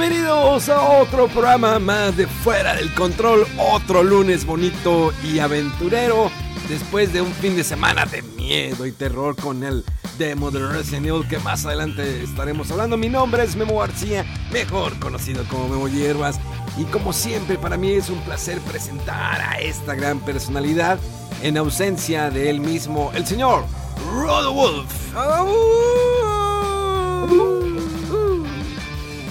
Bienvenidos a otro programa más de Fuera del Control, otro lunes bonito y aventurero, después de un fin de semana de miedo y terror con el demo de Resident Evil que más adelante estaremos hablando. Mi nombre es Memo García, mejor conocido como Memo Hierbas, y como siempre para mí es un placer presentar a esta gran personalidad en ausencia de él mismo, el señor Rodolf.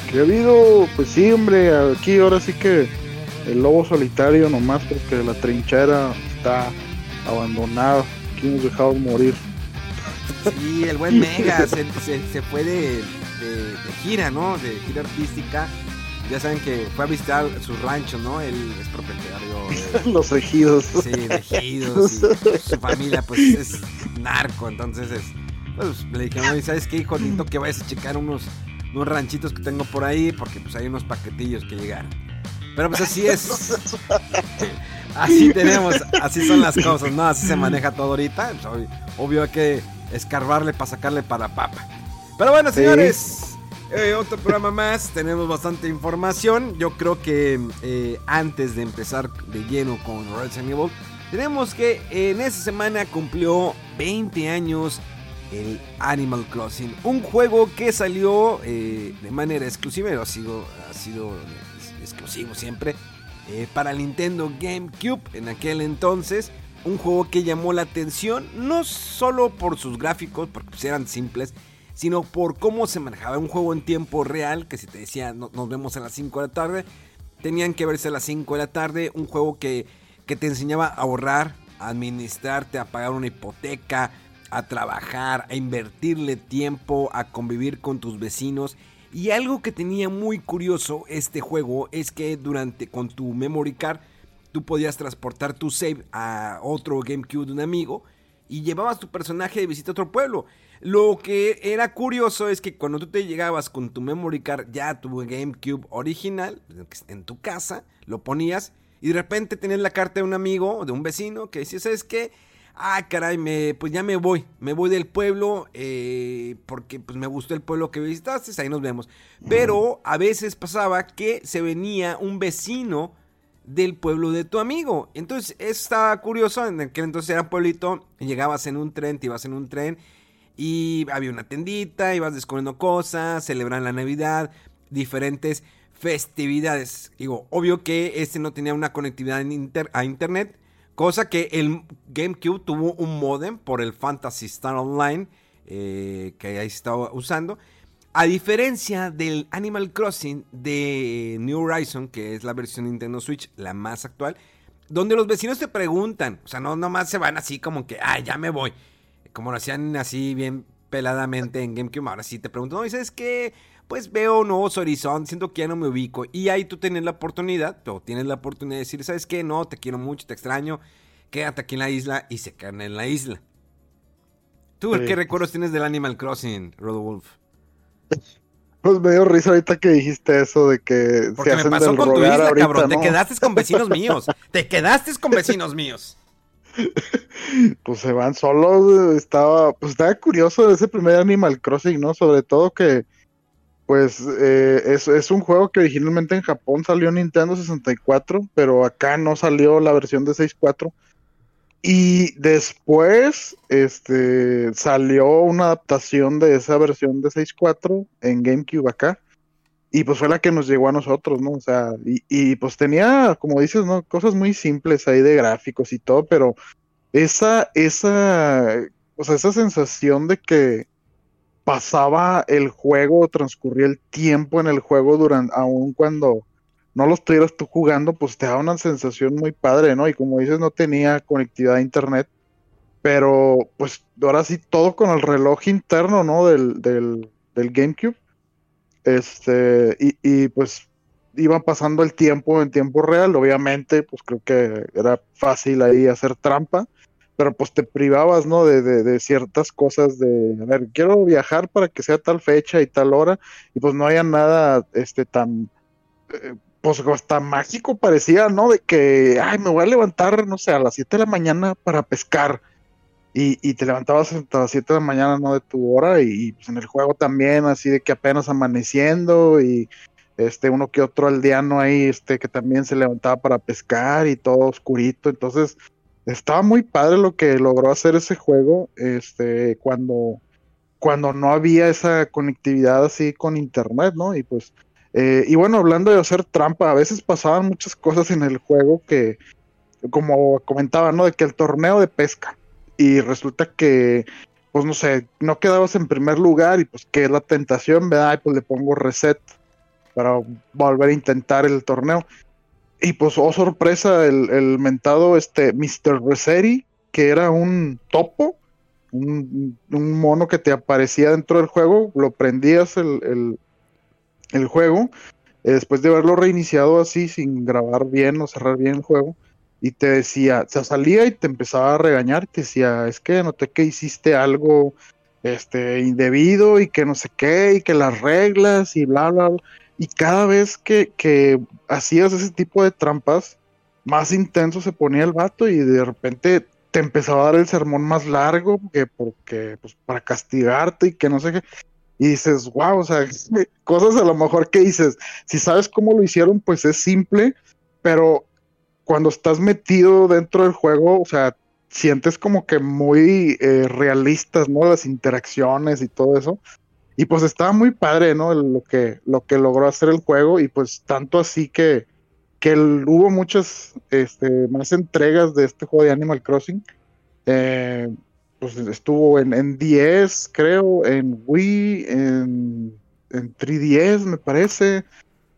Que ha habido, pues sí, hombre, aquí ahora sí que el lobo solitario nomás porque la trinchera está abandonada. Aquí hemos dejado morir. Sí, el buen Mega se, se, fue de, de, gira, ¿no? De gira artística. Ya saben que fue a visitar su rancho, ¿no? Él es propietario. Los ejidos. Sí, de ejidos. su familia, pues, es narco. Entonces, es, pues, le dijeron, ¿sabes qué, hijo lindo? Que vayas a checar unos unos ranchitos que tengo por ahí, porque pues hay unos paquetillos que llegaron. Pero pues así es. así tenemos, así son las cosas, ¿no? Así se maneja todo ahorita. Pues, obvio hay que escarbarle para sacarle para papa. Pero bueno, señores, eh, otro programa más. Tenemos bastante información. Yo creo que eh, antes de empezar de lleno con Resident Evil, tenemos que en esa semana cumplió 20 años el Animal Crossing. Un juego que salió eh, de manera exclusiva, ha sido, ha sido exclusivo siempre, eh, para Nintendo GameCube en aquel entonces. Un juego que llamó la atención no solo por sus gráficos, porque pues, eran simples, sino por cómo se manejaba un juego en tiempo real, que si te decía nos vemos a las 5 de la tarde, tenían que verse a las 5 de la tarde, un juego que, que te enseñaba a ahorrar, a administrarte, a pagar una hipoteca, a trabajar, a invertirle tiempo, a convivir con tus vecinos. Y algo que tenía muy curioso este juego es que durante con tu memory card tú podías transportar tu save a otro GameCube de un amigo y llevabas tu personaje de visita a otro pueblo. Lo que era curioso es que cuando tú te llegabas con tu memory card ya tu GameCube original en tu casa, lo ponías y de repente tenías la carta de un amigo o de un vecino que decía, ¿sabes qué? Ah, caray, me, pues ya me voy, me voy del pueblo, eh, porque pues me gustó el pueblo que visitaste, ahí nos vemos. Pero a veces pasaba que se venía un vecino del pueblo de tu amigo. Entonces, eso estaba curioso, en aquel entonces era pueblito, llegabas en un tren, te ibas en un tren, y había una tendita, ibas descubriendo cosas, celebran la Navidad, diferentes festividades. Digo, obvio que este no tenía una conectividad a internet, Cosa que el GameCube tuvo un modem por el Fantasy Star Online eh, que ahí estaba usando. A diferencia del Animal Crossing de New Horizon, que es la versión Nintendo Switch, la más actual, donde los vecinos te preguntan, o sea, no nomás se van así como que, ah, ya me voy, como lo hacían así bien peladamente en GameCube, ahora sí te preguntan, no, ¿sabes qué? Pues veo nuevos horizontes, siento que ya no me ubico. Y ahí tú tienes la oportunidad, o tienes la oportunidad de decir, ¿sabes qué? No, te quiero mucho, te extraño, quédate aquí en la isla y se quedan en la isla. ¿Tú qué recuerdos tienes del Animal Crossing, Rodolf? Pues me dio risa ahorita que dijiste eso de que Porque me pasó con tu isla, cabrón. Te quedaste con vecinos míos. Te quedaste con vecinos míos. Pues se van solos. Estaba, pues estaba curioso ese primer Animal Crossing, ¿no? Sobre todo que pues eh, es, un juego que originalmente en Japón salió en Nintendo 64, pero acá no salió la versión de 64. Y después este, salió una adaptación de esa versión de 64 en GameCube acá. Y pues fue la que nos llegó a nosotros, ¿no? O sea, y, y pues tenía, como dices, ¿no? Cosas muy simples ahí de gráficos y todo, pero esa, esa o sea, esa sensación de que pasaba el juego, transcurría el tiempo en el juego durante, aún cuando no lo estuvieras tú jugando, pues te da una sensación muy padre, ¿no? Y como dices, no tenía conectividad a internet, pero pues ahora sí todo con el reloj interno, ¿no? Del, del, del GameCube. Este, y, y, pues iba pasando el tiempo en tiempo real, obviamente, pues creo que era fácil ahí hacer trampa, pero pues te privabas, ¿no? De, de, de ciertas cosas de, a ver, quiero viajar para que sea tal fecha y tal hora, y pues no había nada, este, tan, eh, pues hasta mágico parecía, ¿no? De que, ay, me voy a levantar, no sé, a las 7 de la mañana para pescar. Y, y, te levantabas a las 7 de la mañana, ¿no? De tu hora, y, y, pues en el juego también, así de que apenas amaneciendo, y este, uno que otro aldeano ahí, este, que también se levantaba para pescar y todo oscurito, entonces estaba muy padre lo que logró hacer ese juego, este, cuando, cuando no había esa conectividad así con internet, ¿no? Y pues, eh, y bueno, hablando de hacer trampa, a veces pasaban muchas cosas en el juego que, como comentaba, ¿no? De que el torneo de pesca, y resulta que, pues no sé, no quedabas en primer lugar y pues que la tentación, ¿verdad? Y pues le pongo reset para volver a intentar el torneo. Y pues, oh sorpresa, el, el mentado este Mr. Resetti, que era un topo, un, mono que te aparecía dentro del juego, lo prendías el, el, el juego, eh, después de haberlo reiniciado así, sin grabar bien o cerrar bien el juego, y te decía, se salía y te empezaba a regañar, te decía, es que noté que hiciste algo este indebido y que no sé qué, y que las reglas y bla, bla, bla. Y cada vez que, que hacías ese tipo de trampas, más intenso se ponía el vato y de repente te empezaba a dar el sermón más largo que porque pues para castigarte y que no sé qué. Y dices wow o sea cosas a lo mejor que dices si sabes cómo lo hicieron pues es simple pero cuando estás metido dentro del juego o sea sientes como que muy eh, realistas no las interacciones y todo eso y pues estaba muy padre, ¿no? Lo que, lo que logró hacer el juego y pues tanto así que, que hubo muchas este, más entregas de este juego de Animal Crossing. Eh, pues estuvo en, en 10, creo, en Wii, en, en 3DS, me parece,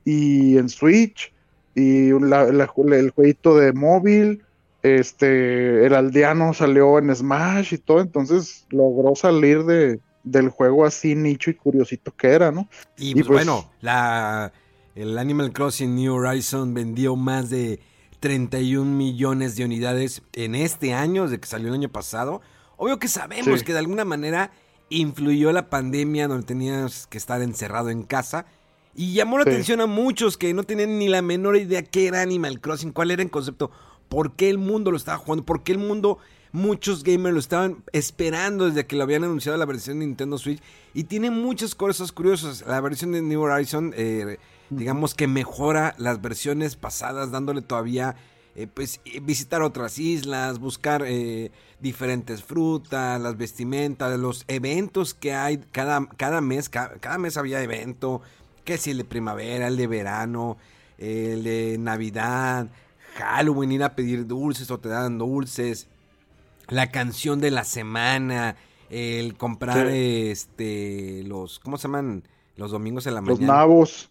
y en Switch, y el jueguito de móvil, este, el aldeano salió en Smash y todo, entonces logró salir de, del juego así nicho y curiosito que era, ¿no? Y, pues, y pues, bueno, la, el Animal Crossing New Horizon vendió más de 31 millones de unidades en este año, desde que salió el año pasado. Obvio que sabemos sí. que de alguna manera influyó la pandemia donde tenías que estar encerrado en casa. Y llamó la sí. atención a muchos que no tenían ni la menor idea qué era Animal Crossing, cuál era el concepto, por qué el mundo lo estaba jugando, por qué el mundo Muchos gamers lo estaban esperando desde que lo habían anunciado la versión de Nintendo Switch. Y tiene muchas cosas curiosas. La versión de New Horizon, eh, digamos que mejora las versiones pasadas, dándole todavía, eh, pues, visitar otras islas, buscar eh, diferentes frutas, las vestimentas, los eventos que hay cada, cada mes. Cada, cada mes había evento. Que si el de primavera, el de verano, el de Navidad, Halloween, ir a pedir dulces o te dan dulces la canción de la semana, el comprar sí. este los ¿cómo se llaman? Los domingos en la mañana. Los nabos.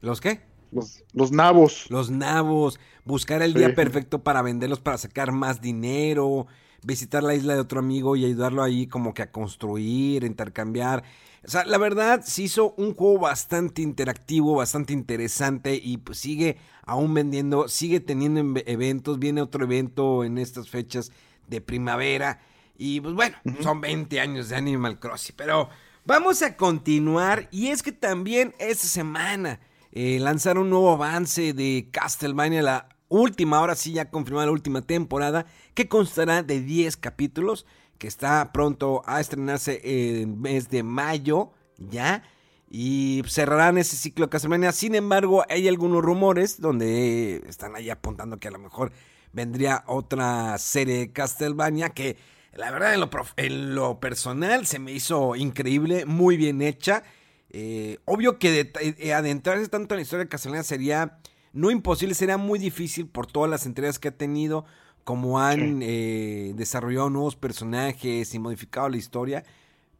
¿Los qué? Los, los nabos. Los nabos. Buscar el sí. día perfecto para venderlos para sacar más dinero. Visitar la isla de otro amigo y ayudarlo ahí como que a construir, intercambiar. O sea, la verdad se hizo un juego bastante interactivo, bastante interesante y pues sigue aún vendiendo, sigue teniendo eventos, viene otro evento en estas fechas de primavera. Y pues bueno, uh -huh. son 20 años de Animal Crossing. Pero vamos a continuar. Y es que también esta semana eh, lanzaron un nuevo avance de Castlevania, la última, ahora sí ya confirmada la última temporada, que constará de 10 capítulos, que está pronto a estrenarse en el mes de mayo, ya. Y cerrarán ese ciclo de Castlevania. Sin embargo, hay algunos rumores donde están ahí apuntando que a lo mejor vendría otra serie de Castlevania que la verdad en lo, en lo personal se me hizo increíble, muy bien hecha. Eh, obvio que de, eh, adentrarse tanto en la historia de Castlevania sería no imposible, sería muy difícil por todas las entregas que ha tenido, cómo han eh, desarrollado nuevos personajes y modificado la historia.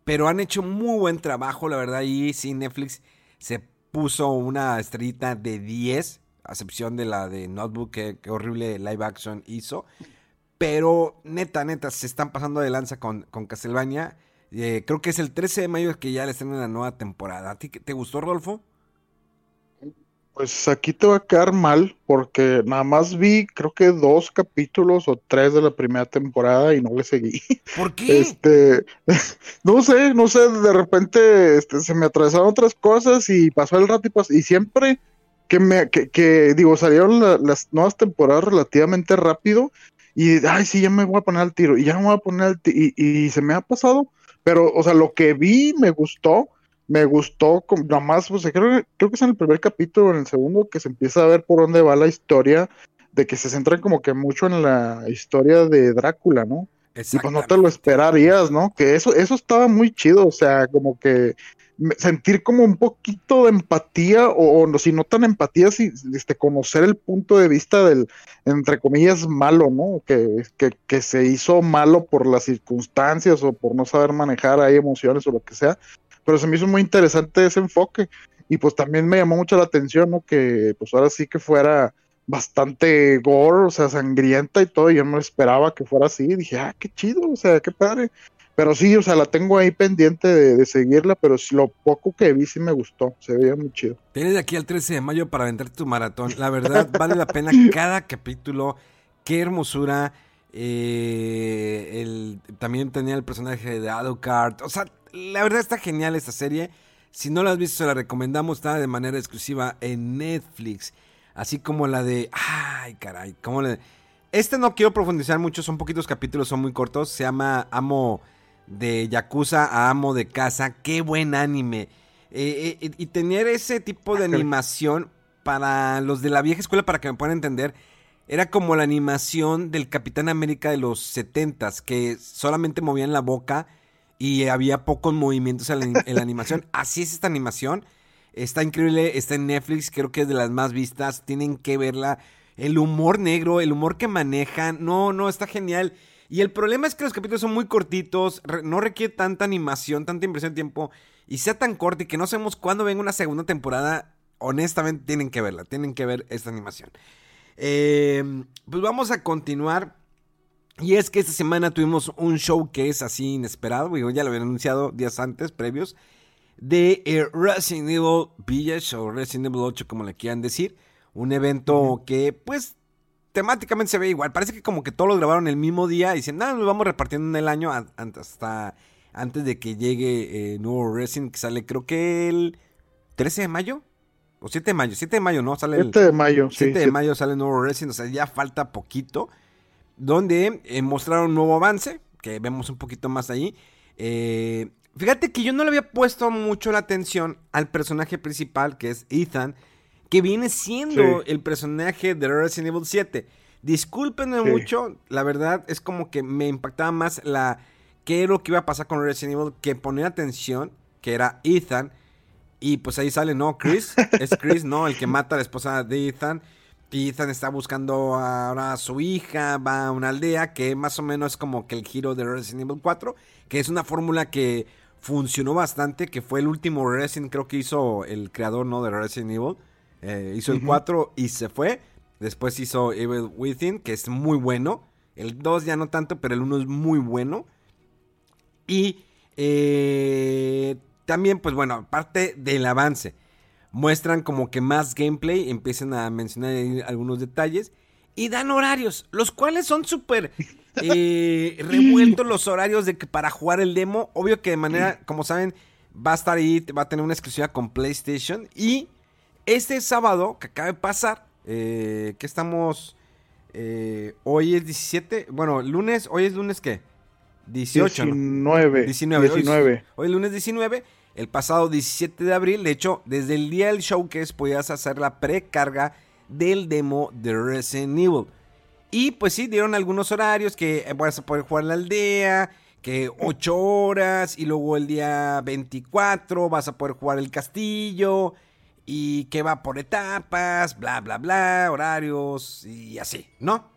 Pero han hecho muy buen trabajo, la verdad. Y sí, Netflix se puso una estrellita de 10, a excepción de la de Notebook, que, horrible live action hizo. Pero neta, neta, se están pasando de lanza con, con Castlevania. Eh, creo que es el 13 de mayo que ya le están en la nueva temporada. ¿A ti te gustó, Rodolfo? Pues aquí te va a quedar mal porque nada más vi creo que dos capítulos o tres de la primera temporada y no le seguí. ¿Por qué? Este, no sé, no sé, de repente este, se me atravesaron otras cosas y pasó el rato y, y siempre que me, que, digo, salieron las nuevas temporadas relativamente rápido y, ay, sí, ya me voy a poner al tiro y ya me voy a poner al tiro y, y se me ha pasado, pero, o sea, lo que vi me gustó me gustó, nada más, pues creo, creo que es en el primer capítulo, en el segundo, que se empieza a ver por dónde va la historia, de que se centran como que mucho en la historia de Drácula, ¿no? Y pues no te lo esperarías, ¿no? Que eso, eso estaba muy chido, o sea, como que sentir como un poquito de empatía, o, no, si no tan empatía, si, este, conocer el punto de vista del, entre comillas, malo, ¿no? Que, que, que se hizo malo por las circunstancias o por no saber manejar ahí emociones o lo que sea, pero se me hizo muy interesante ese enfoque y pues también me llamó mucho la atención, ¿no? Que pues ahora sí que fuera bastante gore, o sea, sangrienta y todo, y yo no esperaba que fuera así, dije, ah, qué chido, o sea, qué padre. Pero sí, o sea, la tengo ahí pendiente de, seguirla, pero lo poco que vi sí me gustó, se veía muy chido. Tienes de aquí al 13 de mayo para vender tu maratón, la verdad vale la pena cada capítulo, qué hermosura. Eh, el, también tenía el personaje de Alucard, o sea, la verdad está genial esta serie. Si no la has visto, se la recomendamos. Está de manera exclusiva en Netflix. Así como la de. Ay, caray. Como la Este no quiero profundizar mucho. Son poquitos capítulos, son muy cortos. Se llama Amo de Yakuza a Amo de Casa. Qué buen anime. Eh, eh, y tener ese tipo de animación para los de la vieja escuela, para que me puedan entender. Era como la animación del Capitán América de los 70 que solamente movían la boca y había pocos movimientos en la, animación. Así es esta animación. Está increíble, está en Netflix, creo que es de las más vistas. Tienen que verla. El humor negro, el humor que manejan. No, no, está genial. Y el problema es que los capítulos son muy cortitos, no requiere tanta animación, tanta impresión de tiempo. Y sea tan corto y que no sabemos cuándo venga una segunda temporada. Honestamente, tienen que verla, tienen que ver esta animación. Eh, pues vamos a continuar y es que esta semana tuvimos un show que es así inesperado, ya lo habían anunciado días antes, previos, de eh, Resident Evil Village o Resident Evil 8, como le quieran decir. Un evento que, pues, temáticamente se ve igual. Parece que como que todos lo grabaron el mismo día y dicen, nada, nos vamos repartiendo en el año hasta antes de que llegue eh, nuevo Resident, que sale creo que el 13 de mayo. O 7 de mayo, 7 de mayo, ¿no? Sale 7 de mayo, 7 de mayo sale nuevo Resident, o sea, ya falta poquito donde eh, mostraron un nuevo avance, que vemos un poquito más ahí. Eh, fíjate que yo no le había puesto mucho la atención al personaje principal, que es Ethan, que viene siendo el personaje de Resident Evil 7. Discúlpenme mucho, la verdad es como que me impactaba más la qué era lo que iba a pasar con Resident Evil que poner atención, que era Ethan. Y pues ahí sale, ¿no? Chris. Es Chris, ¿no? El que mata a la esposa de Ethan. Ethan está buscando ahora a su hija, va a una aldea que más o menos es como que el giro de Resident Evil 4, que es una fórmula que funcionó bastante, que fue el último Resident, creo que hizo el creador ¿no? de Resident Evil, eh, hizo el 4 y se fue, después hizo Evil Within, que es muy bueno, el 2 ya no tanto, pero el 1 es muy bueno, y eh, también pues bueno, aparte del avance, muestran como que más gameplay, empiezan a mencionar algunos detalles y dan horarios, los cuales son súper eh, revueltos los horarios de que para jugar el demo, obvio que de manera, como saben, va a estar ahí, va a tener una exclusiva con PlayStation y este sábado que acaba de pasar, eh, que estamos, eh, hoy es 17, bueno, lunes, hoy es lunes qué? 18. 19. 19. 19. Hoy, es lunes 19 el pasado 17 de abril. De hecho, desde el día del showcase podías hacer la precarga del demo de Resident Evil. Y pues sí, dieron algunos horarios que eh, vas a poder jugar en la aldea, que 8 horas, y luego el día 24 vas a poder jugar el castillo, y que va por etapas, bla, bla, bla, horarios, y así, ¿no?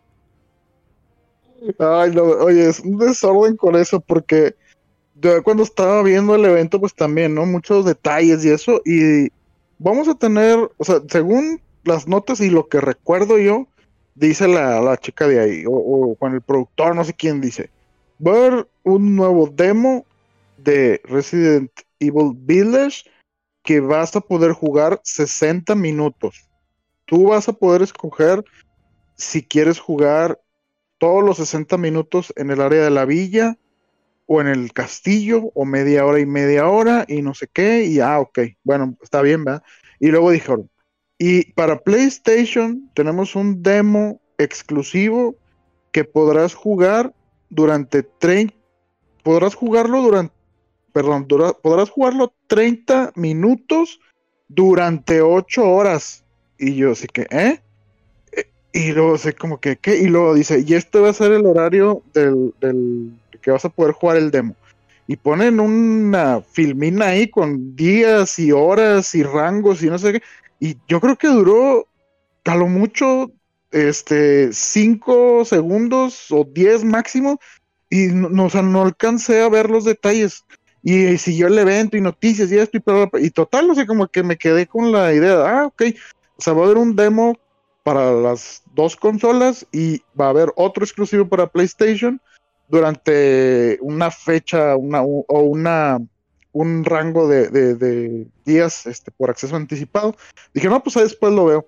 Ay, no, oye, es un desorden con eso porque yo cuando estaba viendo el evento, pues también, ¿no? Muchos detalles y eso. Y vamos a tener, o sea, según las notas y lo que recuerdo yo, dice la, la chica de ahí, o, con el productor, no sé quién dice, va a haber un nuevo demo de Resident Evil Village que vas a poder jugar 60 minutos. Tú vas a poder escoger si quieres jugar todos los 60 minutos en el área de la villa o en el castillo o media hora y media hora y no sé qué y ah, ok, bueno, está bien, ¿verdad? Y luego dijeron, y para PlayStation tenemos un demo exclusivo que podrás jugar durante 30, podrás jugarlo durante, perdón, podrás jugarlo 30 minutos durante 8 horas. Y yo así que, ¿eh? Y luego sé como que, ¿qué? Y luego dice, y este va a ser el horario del, del que vas a poder jugar el demo. Y ponen una filmina ahí con días y horas y rangos y no sé qué. Y yo creo que duró a mucho este 5 segundos o 10 máximo. Y no, no alcancé a ver los detalles. Y siguió el evento y noticias y esto y, total, o sea, como que me quedé con la idea, de, ah, ok, o sea, va a haber un demo para las dos consolas y va a haber otro exclusivo para PlayStation durante una fecha una, o una un rango de, días este, por acceso anticipado. Dije, no, pues ahí después lo veo.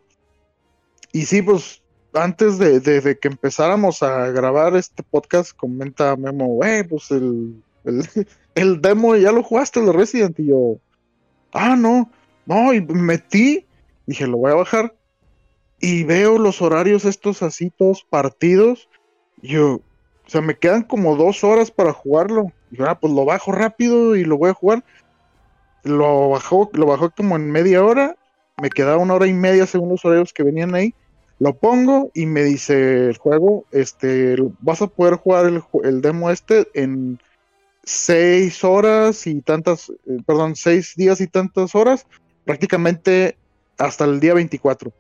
Y sí, pues antes de, que empezáramos a grabar este podcast, comenta Memo, güey, pues el, el, demo ya lo jugaste, el Resident. Y yo, ah, no, no, y metí, dije, lo voy a bajar y veo los horarios estos así todos partidos. Yo, o sea, me quedan como dos horas para jugarlo. Y yo, ah, pues lo bajo rápido y lo voy a jugar. Lo bajó, lo bajó como en media hora. Me quedaba una hora y media según los horarios que venían ahí. Lo pongo y me dice el juego, este, vas a poder jugar el, el demo este en seis horas y tantas, eh, perdón, seis días y tantas horas, prácticamente hasta el día 24.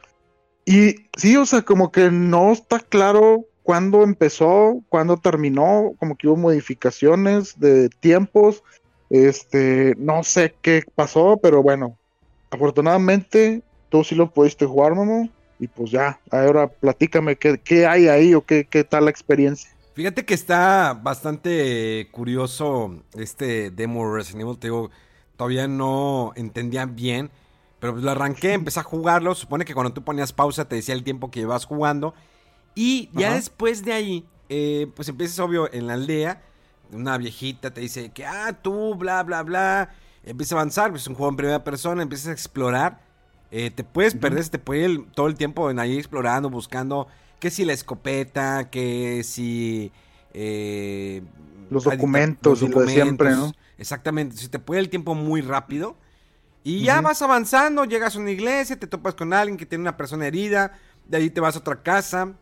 Y sí, o sea, como que no está claro cuándo empezó, cuándo terminó, como que hubo modificaciones de tiempos. Este, no sé qué pasó, pero bueno, afortunadamente tú sí lo pudiste jugar, Momo. Y pues ya, ahora platícame qué, qué hay ahí o qué, qué tal la experiencia. Fíjate que está bastante curioso este demo Resident Evil. Te digo, todavía no entendía bien. Pero pues lo arranqué, empecé a jugarlo. Supone que cuando tú ponías pausa te decía el tiempo que llevas jugando. Y ya después de ahí, eh, pues empiezas, obvio, en la aldea. Una viejita te dice que, ah, tú, bla, bla, bla. Empieza a avanzar, pues es un juego en primera persona, empiezas a explorar. Eh, te puedes perder, te puede ir todo el tiempo en ahí explorando, buscando que si la escopeta, que si... Eh, los documentos, los documentos, siempre, ¿no? Exactamente, si te puede el tiempo muy rápido. Y ya vas avanzando, llegas a una iglesia, te topas con alguien que tiene una persona herida, de ahí te vas a otra casa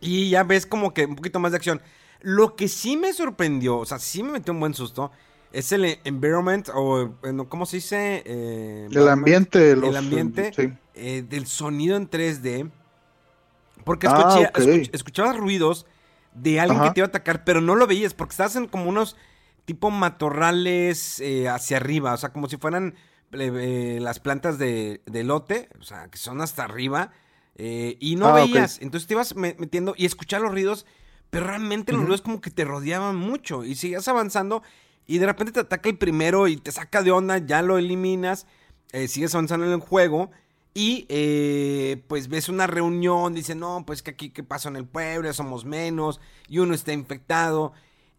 y ya ves como que un poquito más de acción. Lo que sí me sorprendió, o sea, sí me metió un buen susto, es el environment, o ¿cómo se dice? Eh, el ambiente. el ambiente eh, del sonido en 3D. Porque ah, escuchabas ruidos de alguien que te iba a atacar, pero no lo veías porque estabas en como unos tipo matorrales eh, hacia arriba, o sea, como si fueran eh, las plantas de, lote, o sea, que son hasta arriba, eh, y no ah, veías. Entonces te ibas metiendo y escuchar los ruidos, pero realmente los ruidos como que te rodeaban mucho. Y sigues avanzando y de repente te ataca el primero y te saca de onda, ya lo eliminas, eh, sigues avanzando en el juego. Y pues ves una reunión, dice, no, pues que aquí qué pasó en el pueblo, somos menos, y uno está infectado.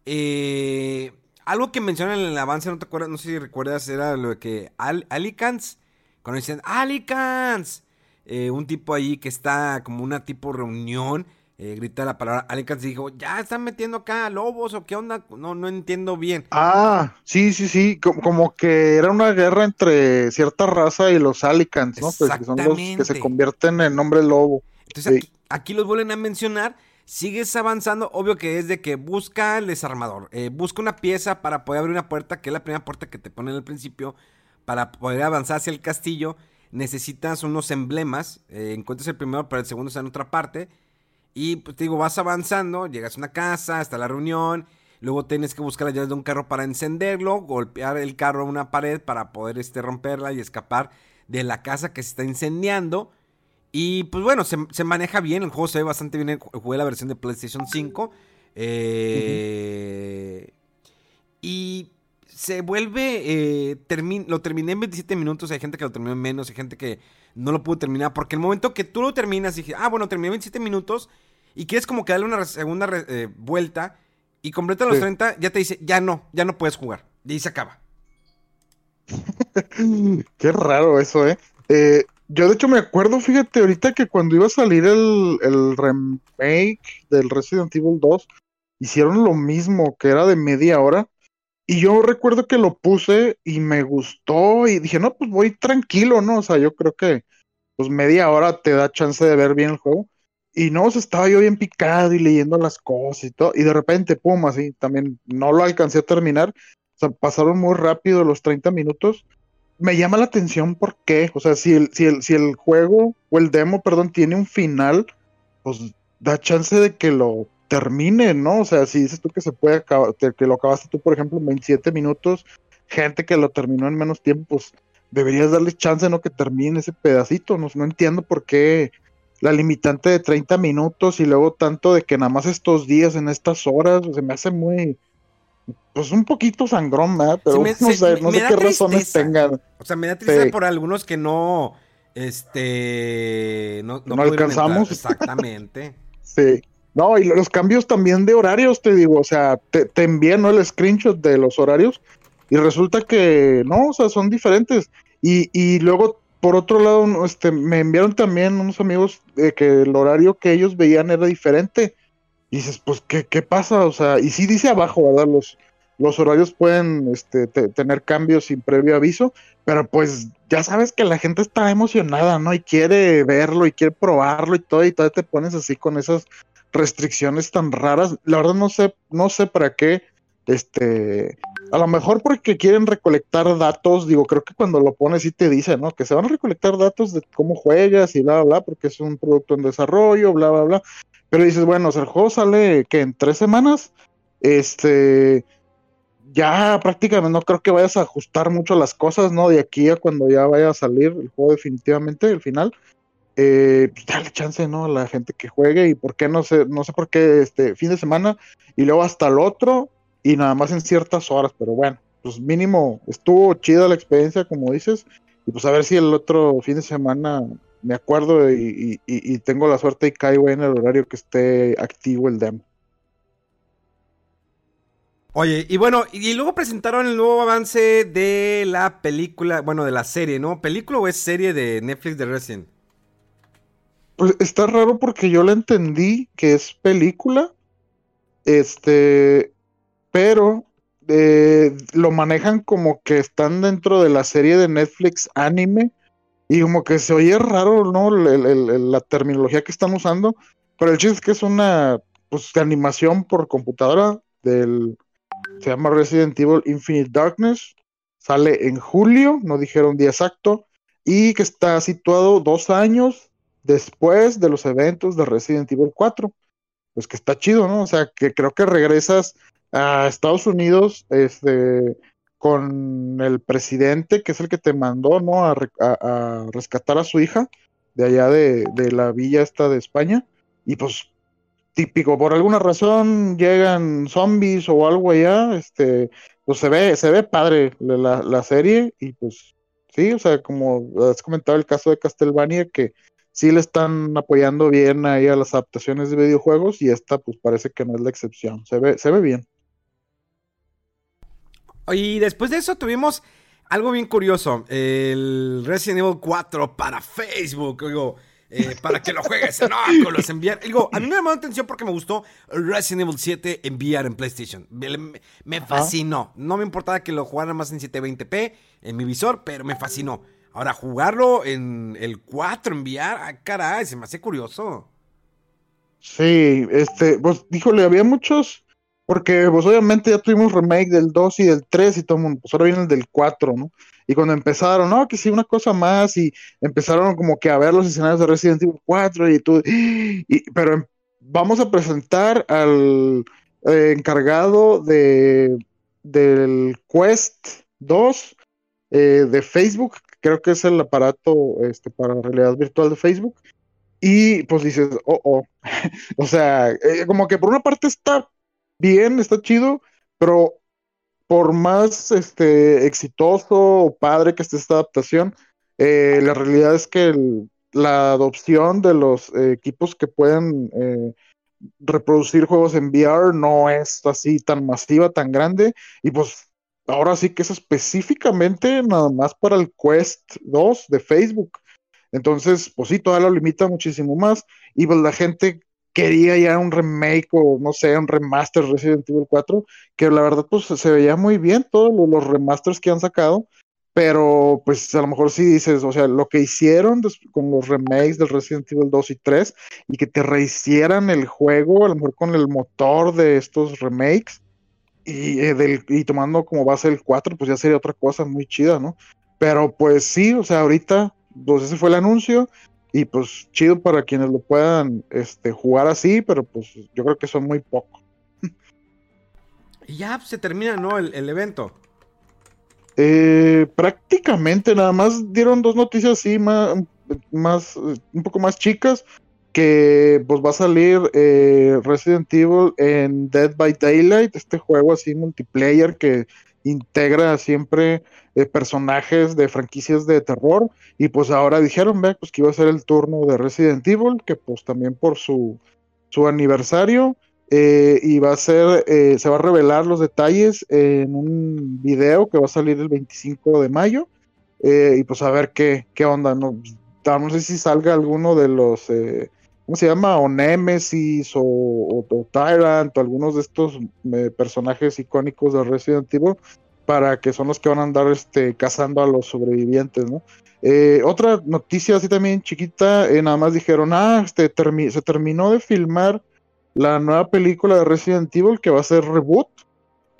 Eh, algo que mencionan en el avance, no te acuerdas, no sé si recuerdas, era lo de que Alicants, cuando dicen Alicants, eh, un tipo ahí que está como una tipo reunión, eh, grita la palabra Alicants y dijo, ya están metiendo acá lobos o qué onda, no, no entiendo bien. Ah, sí, sí, sí, como, que era una guerra entre cierta raza y los Alicants, ¿no? Pues que son los que se convierten en nombre lobo. Entonces aquí los vuelven a mencionar Sigues avanzando, obvio que es de que busca el desarmador, eh, busca una pieza para poder abrir una puerta, que es la primera puerta que te ponen al principio, para poder avanzar hacia el castillo. Necesitas unos emblemas, eh, encuentras el primero, pero el segundo está en otra parte. Y pues te digo, vas avanzando, llegas a una casa, hasta la reunión, luego tienes que buscar las llaves de un carro para encenderlo, golpear el carro a una pared para poder este, romperla y escapar de la casa que se está incendiando. Y pues bueno, se, maneja bien, el juego se ve bastante bien, jugué la versión de PlayStation 5. Eh, y se vuelve, eh, lo terminé en 27 minutos, hay gente que lo terminó en menos, hay gente que no lo pudo terminar, porque el momento que tú lo terminas, dije, ah, bueno, terminé en 27 minutos y quieres como que darle una segunda eh, vuelta y completa los 30, ya te dice, ya no, ya no puedes jugar. Y ahí se acaba. Qué raro eso, ¿eh? ¿eh? Yo de hecho me acuerdo, fíjate, ahorita que cuando iba a salir el, el remake del Resident Evil 2, hicieron lo mismo, que era de media hora. Y yo recuerdo que lo puse y me gustó y dije, no, pues voy tranquilo, ¿no? O sea, yo creo que pues media hora te da chance de ver bien el juego. Y no, estaba yo bien picado y leyendo las cosas y todo. Y de repente, pum, así, también no lo alcancé a terminar. O sea, pasaron muy rápido los 30 minutos me llama la atención por qué. O sea, si el, si el, si el juego o el demo, perdón, tiene un final, pues da chance de que lo termine, ¿no? O sea, si dices tú que se puede acabar, que lo acabaste tú, por ejemplo, en 27 minutos, gente que lo terminó en menos tiempo, pues deberías darle chance, ¿no? Que termine ese pedacito. No, no entiendo por qué la limitante de 30 minutos y luego tanto de que nada más estos días en estas horas, se me hace muy, pues un poquito sangrón, ¿verdad? Pero no sé, no sé qué razones tengan. O sea, me da tristeza por algunos que no, este, no, no, alcanzamos. Exactamente. sí. No, y los cambios también de horarios, te digo, o sea, te, te envían ¿no? el screenshot de los horarios y resulta que no, o sea, son diferentes. Y, y luego, por otro lado, este, me enviaron también unos amigos de que el horario que ellos veían era diferente. Y dices, pues, ¿qué, ¿qué pasa? O sea, y sí dice abajo, ¿verdad? Los, los horarios pueden este, tener cambios sin previo aviso, pero pues ya sabes que la gente está emocionada, ¿no? Y quiere verlo y quiere probarlo y todo, y todavía te pones así con esas restricciones tan raras. La verdad no sé, no sé para qué, este, a lo mejor porque quieren recolectar datos, digo, creo que cuando lo pones sí te dice, ¿no? Que se van a recolectar datos de cómo juegas y bla, bla, porque es un producto en desarrollo, bla, bla, bla. Pero dices, bueno, el juego sale que en tres semanas, este, ya prácticamente no creo que vayas a ajustar mucho las cosas, ¿no? De aquí a cuando ya vaya a salir el juego definitivamente, el final. Eh, pues dale chance, ¿no? A la gente que juegue y por qué no sé, no sé por qué este fin de semana y luego hasta el otro y nada más en ciertas horas, pero bueno, pues mínimo estuvo chida la experiencia, como dices, y pues a ver si el otro fin de semana me acuerdo y, tengo la suerte y caigo en el horario que esté activo el demo. Oye, y bueno, y luego presentaron el nuevo avance de la película, bueno, de la serie, ¿no? ¿Película o es serie de Netflix de Resident? Pues está raro porque yo le entendí que es película, este, pero eh, lo manejan como que están dentro de la serie de Netflix anime y como que se oye raro, ¿no? la terminología que están usando, pero el chiste es que es una pues, animación por computadora del, se llama Resident Evil Infinite Darkness, sale en julio, no dijeron día exacto, y que está situado dos años después de los eventos de Resident Evil 4. Pues que está chido, ¿no? O sea, que creo que regresas a Estados Unidos, este, con el presidente, que es el que te mandó, ¿no? A, rescatar a su hija de allá de, la villa esta de España. Y pues, típico, por alguna razón llegan zombies o algo allá, este, pues se ve, se ve padre la, la serie y pues sí, o sea, como has comentado el caso de Castlevania, que sí le están apoyando bien ahí a las adaptaciones de videojuegos y esta pues parece que no es la excepción, se ve, se ve bien. Y después de eso tuvimos algo bien curioso. El Resident Evil 4 para Facebook. Digo, eh, para que lo juegues en Oculus, enviar. Digo, a mí me llamó la atención porque me gustó Resident Evil 7 enviar en PlayStation. Me, fascinó. No me importaba que lo jugara más en 720p en mi visor, pero me fascinó. Ahora, jugarlo en el 4, enviar, ah, caray, se me hace curioso. Sí, este, pues, díjole, había muchos porque, pues, obviamente ya tuvimos remake del 2 y del 3 y todo el mundo, pues ahora viene el del 4, ¿no? Y cuando empezaron, no, que sí, una cosa más, y empezaron como que a ver los escenarios de Resident Evil 4 y todo, y, pero vamos a presentar al eh, encargado de del Quest 2 eh, de Facebook, creo que es el aparato este, para realidad virtual de Facebook. Y pues dices, oh, oh. o sea, eh, como que por una parte está bien, está chido, pero por más este, exitoso o padre que esté esta adaptación, eh, la realidad es que la adopción de los equipos que pueden reproducir juegos en VR no es así tan masiva, tan grande, y pues ahora sí que es específicamente nada más para el Quest 2 de Facebook. Entonces, pues sí, todavía lo limita muchísimo más, y pues la gente quería ya un remake o no sé, un remaster Resident Evil 4, que la verdad pues se veía muy bien todos los remasters que han sacado, pero pues a lo mejor sí dices, o sea, lo que hicieron con los remakes del Resident Evil 2 y 3 y que te rehicieran el juego, a lo mejor con el motor de estos remakes y, eh, y tomando como base el 4, pues ya sería otra cosa muy chida, ¿no? Pero pues sí, o sea, ahorita, pues ese fue el anuncio y pues chido para quienes lo puedan este, jugar así, pero pues yo creo que son muy pocos. Y ya se termina, ¿no? el evento. Eh, prácticamente nada más dieron dos noticias así más, más, un poco más chicas que pues va a salir eh, Resident Evil en Dead by Daylight, este juego así multiplayer que integra siempre eh, personajes de franquicias de terror y pues ahora dijeron ve pues que iba a ser el turno de Resident Evil que pues también por su su aniversario eh, y va a ser, se va a revelar los detalles en un video que va a salir el 25 de mayo. Y pues a ver qué, qué onda. No, no sé si salga alguno de los, ¿cómo se llama? O Nemesis o, Tyrant o algunos de estos personajes icónicos de Resident Evil para que son los que van a andar este, cazando a los sobrevivientes, ¿no? otra noticia así también chiquita, nada más dijeron, ah, este, se terminó de filmar la nueva película de Resident Evil que va a ser reboot.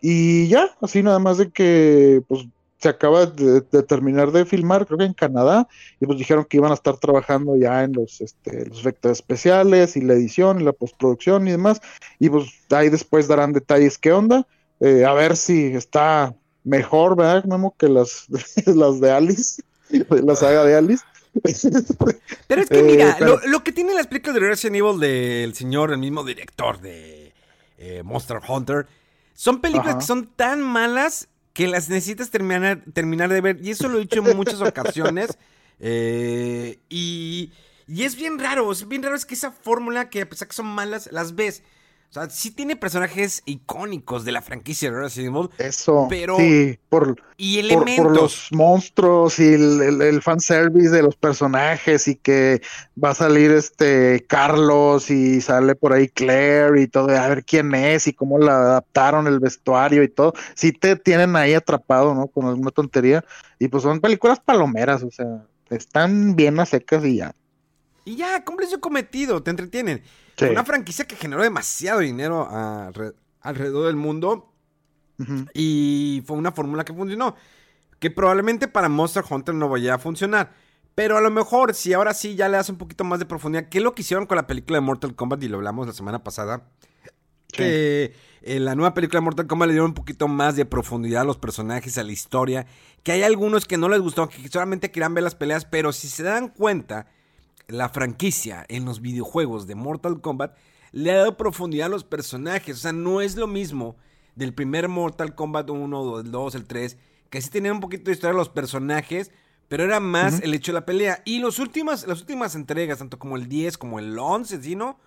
Y ya, así nada más de que pues se acaba de, terminar de filmar, creo que en Canadá, y pues dijeron que iban a estar trabajando ya en los, este, los efectos especiales y la edición y la postproducción y demás, y pues ahí después darán detalles qué onda, eh, a ver si está mejor, ¿verdad, Memo, que las, las de Alice, la saga de Alice, Pero es que mira, eh, lo, que tiene las películas de Resident Evil del señor, el mismo director de eh, Monster Hunter, son películas que son tan malas que las necesitas terminar, terminar de ver. Y eso lo he dicho en muchas ocasiones. Eh, y, y es bien raro, es bien raro es que esa fórmula que a pesar que son malas, las ves. O sea, sí tiene personajes icónicos de la franquicia de Resident Evil. Eso. Pero. Sí, por, y elementos. Por, los monstruos y el, el, fanservice de los personajes y que va a salir este Carlos y sale por ahí Claire y todo, a ver quién es y cómo la adaptaron el vestuario y todo. Sí te tienen ahí atrapado, ¿no? Con alguna tontería. Y pues son películas palomeras, o sea, están bien a secas y ya. Y ya, cumple su cometido, te entretienen. Una franquicia que generó demasiado dinero alrededor del mundo. Y fue una fórmula que funcionó. Que probablemente para Monster Hunter no vaya a funcionar. Pero a lo mejor, si ahora sí ya le das un poquito más de profundidad, ¿qué es lo que hicieron con la película de Mortal Kombat? Y lo hablamos la semana pasada. Que en la nueva película de Mortal Kombat le dieron un poquito más de profundidad a los personajes, a la historia. Que hay algunos que no les gustó, que solamente querían ver las peleas. Pero si se dan cuenta, la franquicia en los videojuegos de Mortal Kombat le ha dado profundidad a los personajes. O sea, no es lo mismo del primer Mortal Kombat 1, el 2, el 3, que sí tenían un poquito de historia de los personajes, pero era más el hecho de la pelea. Y los últimas, las últimas entregas, tanto como el 10 como el 11, ¿sí, no?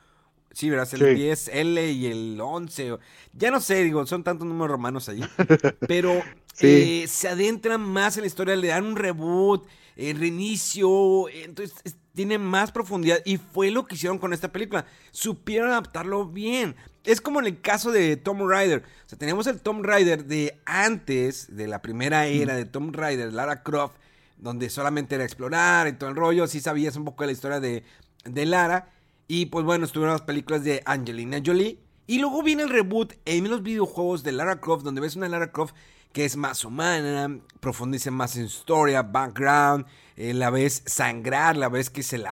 Sí, verás, el 10L y el 11. Ya no sé, digo, son tantos números romanos allí. Pero eh, se adentran más en la historia, le dan un reboot, el reinicio. Entonces, tiene más profundidad y fue lo que hicieron con esta película. Supieron adaptarlo bien. Es como en el caso de Tom Rider. O sea, tenemos el Tom Rider de antes, de la primera era de Tom Rider, Lara Croft, donde solamente era explorar y todo el rollo. Sí sabías un poco de la historia de, de Lara. Y pues bueno, estuvieron las películas de Angelina Jolie. Y luego viene el reboot en los videojuegos de Lara Croft, donde ves una Lara Croft que es más humana, profundiza más en historia, background, eh, la ves sangrar, la ves que se la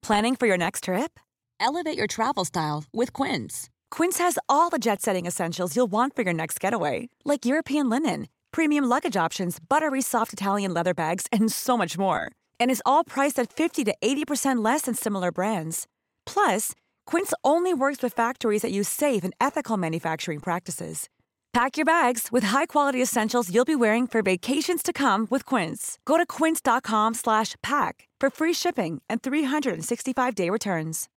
Planning for your next trip? Elevate your travel style with Quince. Quince has all the jet setting essentials you'll want for your next getaway, like European linen, premium luggage options, buttery soft Italian leather bags, and so much more. And is all priced at 50 to 80% less than similar brands. Plus, Quince only works with factories that use safe and ethical manufacturing practices. Pack your bags with high-quality essentials you'll be wearing for vacations to come with Quince. Go to quince.com/pack for free shipping and 365-day returns.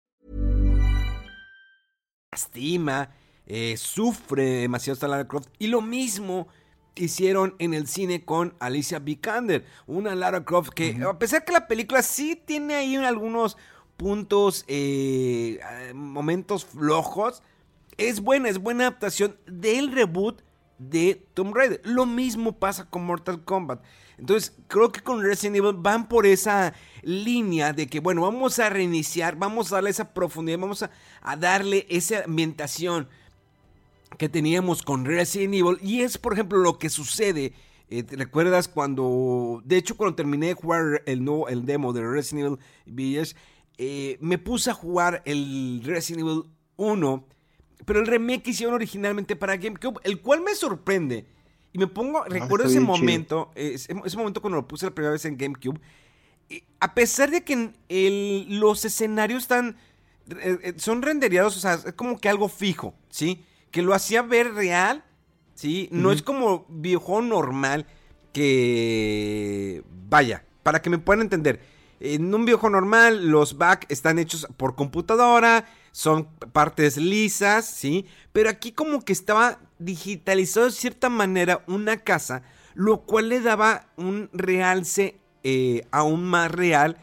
Lastima, eh, sufre demasiado esta Lara Croft y lo mismo hicieron en el cine con Alicia Vikander, una Lara Croft que a pesar que la película sí tiene ahí algunos puntos, eh, momentos flojos, es buena, es buena adaptación del reboot de Tomb Raider. Lo mismo pasa con Mortal Kombat. Entonces, creo que con Resident Evil van por esa línea de que, bueno, vamos a reiniciar, vamos a darle esa profundidad, vamos a, darle esa ambientación que teníamos con Resident Evil. Y es, por ejemplo, lo que sucede. Eh, ¿Te recuerdas cuando, de hecho, cuando terminé de jugar el, nuevo, el demo de Resident Evil Village, eh, me puse a jugar el Resident Evil 1 pero el remake que hicieron originalmente para GameCube, el cual me sorprende. Y me pongo, ah, recuerdo ese momento, ese, momento cuando lo puse la primera vez en GameCube. a pesar de que los escenarios están, eh, eh, son renderiados, o sea, es como que algo fijo, ¿sí? Que lo hacía ver real, ¿sí? No es como viejo normal que, vaya, para que me puedan entender. En un viejo normal, los back están hechos por computadora, son partes lisas, ¿sí? Pero aquí como que estaba digitalizado de cierta manera una casa, lo cual le daba un realce eh, aún más real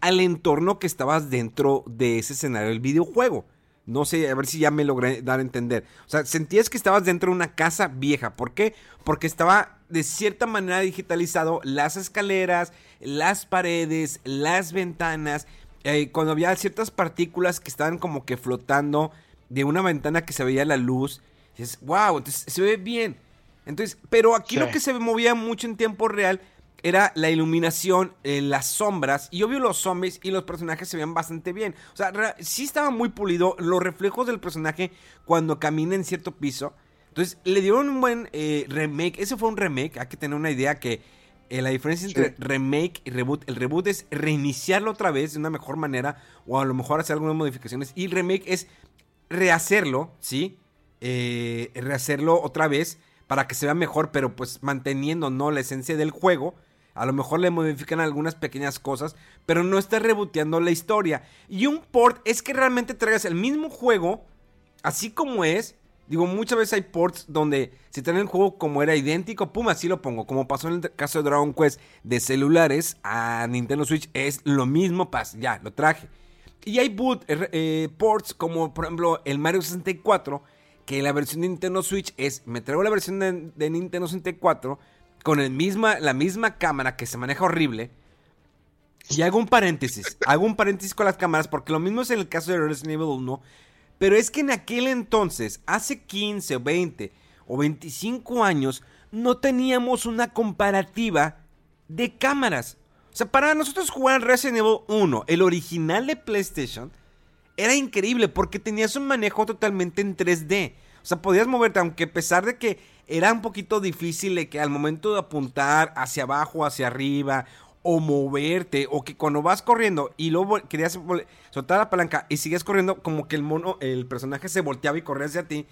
al entorno que estabas dentro de ese escenario del videojuego. No sé, a ver si ya me logré dar a entender. O sea, sentías que estabas dentro de una casa vieja. ¿Por qué? Porque estaba de cierta manera digitalizado las escaleras, las paredes, las ventanas, eh, cuando había ciertas partículas que estaban como que flotando de una ventana que se veía la luz, dices, wow, entonces se ve bien. Entonces, pero aquí lo que se movía mucho en tiempo real era la iluminación, eh, las sombras, y obvio los zombies y los personajes se veían bastante bien. O sea, sí estaba muy pulido los reflejos del personaje cuando camina en cierto piso. Entonces, le dieron un buen eh, remake. Ese fue un remake, hay que tener una idea que eh, la diferencia entre remake y reboot, el reboot es reiniciarlo otra vez de una mejor manera o a lo mejor hacer algunas modificaciones y remake es rehacerlo, ¿sí? Eh, rehacerlo otra vez para que se vea mejor, pero pues manteniendo no la esencia del juego. A lo mejor le modifican algunas pequeñas cosas, pero no está reboteando la historia. Y un port es que realmente traigas el mismo juego, así como es, Digo, muchas veces hay ports donde si tienen el juego como era idéntico, pum, así lo pongo. Como pasó en el caso de Dragon Quest de celulares a Nintendo Switch, es lo mismo, pas, ya, lo traje. Y hay boot, eh, eh, ports como por ejemplo el Mario 64, que la versión de Nintendo Switch es, me traigo la versión de, Nintendo 64 con el misma, la misma cámara que se maneja horrible. Y hago un paréntesis, hago un paréntesis con las cámaras porque lo mismo es en el caso de Resident Evil 1 pero es que en aquel entonces, hace 15 o 20 o 25 años, no teníamos una comparativa de cámaras. O sea, para nosotros jugar Resident Evil 1, el original de PlayStation, era increíble porque tenías un manejo totalmente en 3D. O sea, podías moverte, aunque a pesar de que era un poquito difícil de que al momento de apuntar hacia abajo, hacia arriba, o moverte, o que cuando vas corriendo y luego querías soltar la palanca y sigues corriendo, como que el mono, el personaje se volteaba y corría hacia ti.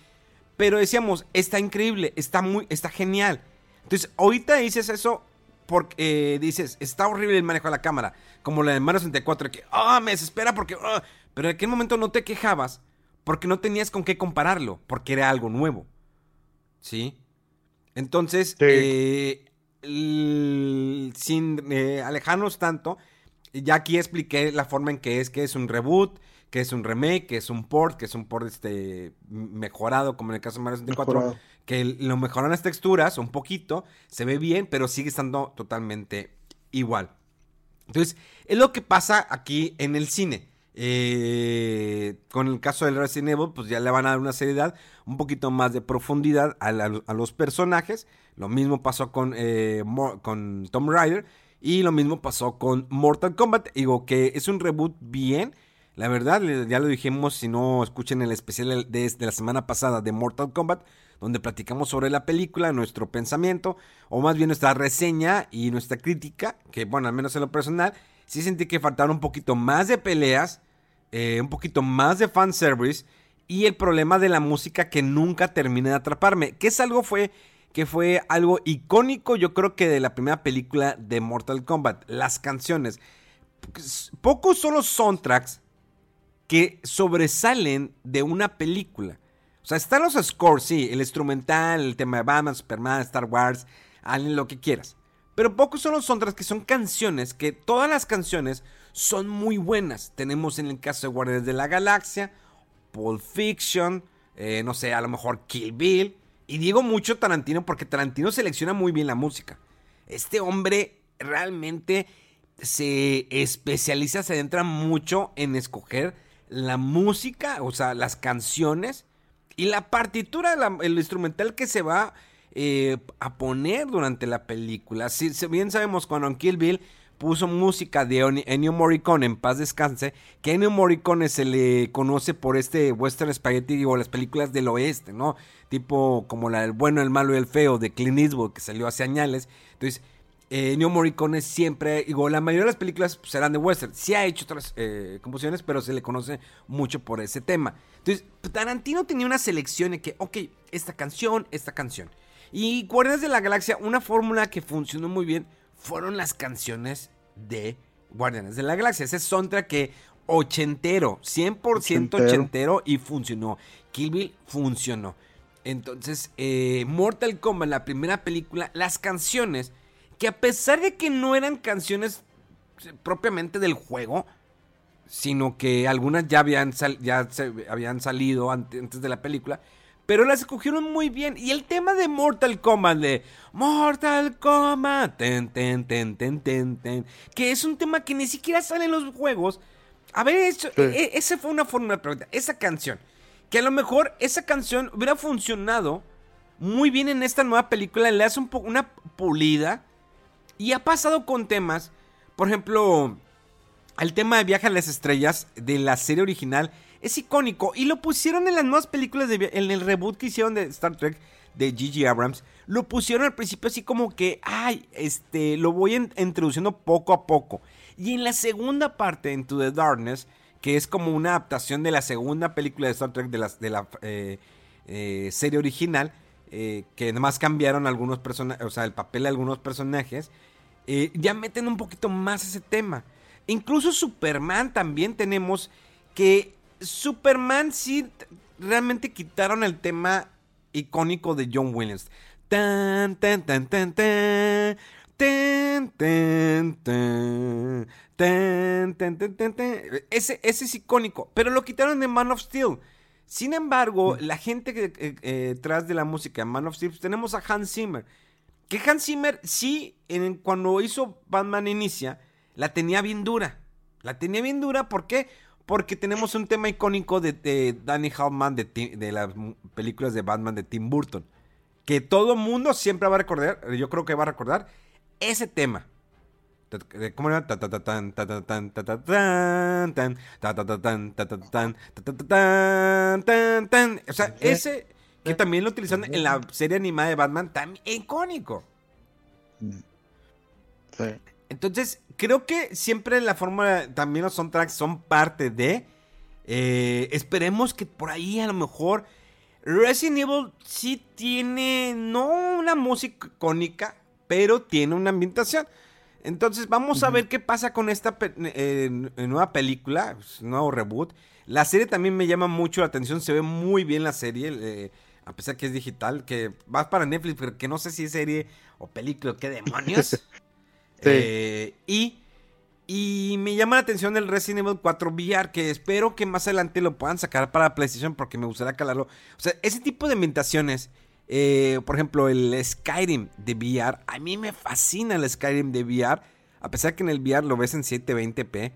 Pero decíamos, está increíble, está muy, está genial. Entonces, ahorita dices eso porque eh, dices, está horrible el manejo de la cámara, como la de Mario 64, que, ah, me desespera porque, ah", pero en aquel momento no te quejabas porque no tenías con qué compararlo, porque era algo nuevo. ¿Sí? Entonces, eh, sin eh, alejarnos tanto, ya aquí expliqué la forma en que es, que es un reboot, que es un remake, que es un port, que es un port este, mejorado, como en el caso de Mario 64, que lo mejoran las texturas un poquito, se ve bien, pero sigue estando totalmente igual. Entonces, es lo que pasa aquí en el cine. Eh, con el caso del Resident Evil, pues ya le van a dar una seriedad, un poquito más de profundidad a, los personajes. Lo mismo pasó con, eh, con Tom Rider. Y lo mismo pasó con Mortal Kombat. Digo que es un reboot bien. La verdad, ya lo dijimos, si no escuchen el especial de, de la semana pasada de Mortal Kombat, donde platicamos sobre la película, nuestro pensamiento, o más bien nuestra reseña y nuestra crítica, que bueno, al menos en lo personal, sí sentí que faltaron un poquito más de peleas, eh, un poquito más de fanservice, y el problema de la música que nunca termina de atraparme, que es algo fue que fue algo icónico, yo creo que de la primera película de Mortal Kombat, las canciones. Pocos son los soundtracks que sobresalen de una película. O sea, están los scores, sí, el instrumental, el tema de Batman, Superman, Star Wars, Alien, lo que quieras. Pero pocos son los soundtracks que son canciones, que todas las canciones son muy buenas. Tenemos en el caso de Guardianes de la Galaxia, Pulp Fiction, eh, no sé, a lo mejor Kill Bill. Y digo mucho Tarantino porque Tarantino selecciona muy bien la música. Este hombre realmente se especializa, se adentra mucho en escoger la música, o sea, las canciones y la partitura, el instrumental que se va eh, a poner durante la película. Si, bien sabemos cuando Kill Bill puso música de Ennio Morricone en paz descanse, que Ennio Morricone se le conoce por este western spaghetti o las películas del oeste, ¿no? Tipo como la del bueno, el malo y el feo de Clint Eastwood que salió hace años. Entonces, eh, Ennio Morricone siempre, digo, la mayoría de las películas serán de western. Sí ha hecho otras eh, composiciones, pero se le conoce mucho por ese tema. Entonces, Tarantino tenía una selección de que, ok, esta canción, esta canción. Y Guardianes de la Galaxia, una fórmula que funcionó muy bien fueron las canciones de Guardianes de la Galaxia. Ese soundtrack que ochentero, 100% ochentero. y funcionó. Kill Bill funcionó. Entonces, eh, Mortal Kombat, la primera película, las canciones, que a pesar de que no eran canciones propiamente del juego, sino que algunas ya habían, ya se habían salido antes de la película, pero las escogieron muy bien. Y el tema de Mortal Kombat, de Mortal Kombat, ten, ten, ten, ten, ten, ten, que es un tema que ni siquiera sale en los juegos. A ver, eso, e, esa fue una de pregunta. Esa canción, que a lo mejor esa canción hubiera funcionado muy bien en esta nueva película, le hace un poco una pulida. Y ha pasado con temas, por ejemplo, el tema de Viaje a las Estrellas de la serie original es icónico y lo pusieron en las nuevas películas, de, en el reboot que hicieron de Star Trek de Gigi Abrams. Lo pusieron al principio así como que, ay, este, lo voy introduciendo poco a poco. Y en la segunda parte, Into the Darkness, que es como una adaptación de la segunda película de Star Trek de la, eh, eh, serie original, eh, que además cambiaron algunos personajes, o sea, el papel de algunos personajes, ya meten un poquito más ese tema. Incluso Superman también tenemos que Superman sí realmente quitaron el tema icónico de John Williams. Tan, tan, tan, tan, tan. Ese, ese es icónico, pero lo quitaron de Man of Steel. Sin embargo, la gente que eh, eh, tras de la música de Man of Steel, pues, tenemos a Hans Zimmer. Que Hans Zimmer sí, en, cuando hizo Batman Inicia, la tenía bien dura. La tenía bien dura, ¿por qué? Porque tenemos un tema icónico de, Danny Elfman de, de, las películas de Batman de Tim Burton. Que todo mundo siempre va a recordar, yo creo que va a recordar, ese tema. ¿Cómo era? O sea, ese que también lo utilizan en la serie animada de Batman, también icónico. Entonces, creo que siempre la fórmula, también los soundtracks son parte de. Eh, esperemos que por ahí a lo mejor Resident Evil sí tiene, no una música icónica, pero tiene una ambientación. Entonces vamos a ver qué pasa con esta eh, nueva película, nuevo reboot. La serie también me llama mucho la atención, se ve muy bien la serie, eh, a pesar que es digital, que va para Netflix, pero que no sé si es serie o película, qué demonios. Eh, y, y me llama la atención el Resident Evil 4 VR, que espero que más adelante lo puedan sacar para PlayStation porque me gustaría calarlo. O sea, ese tipo de ambientaciones, eh, por ejemplo, el Skyrim de VR, a mí me fascina el Skyrim de VR, a pesar que en el VR lo ves en 720p,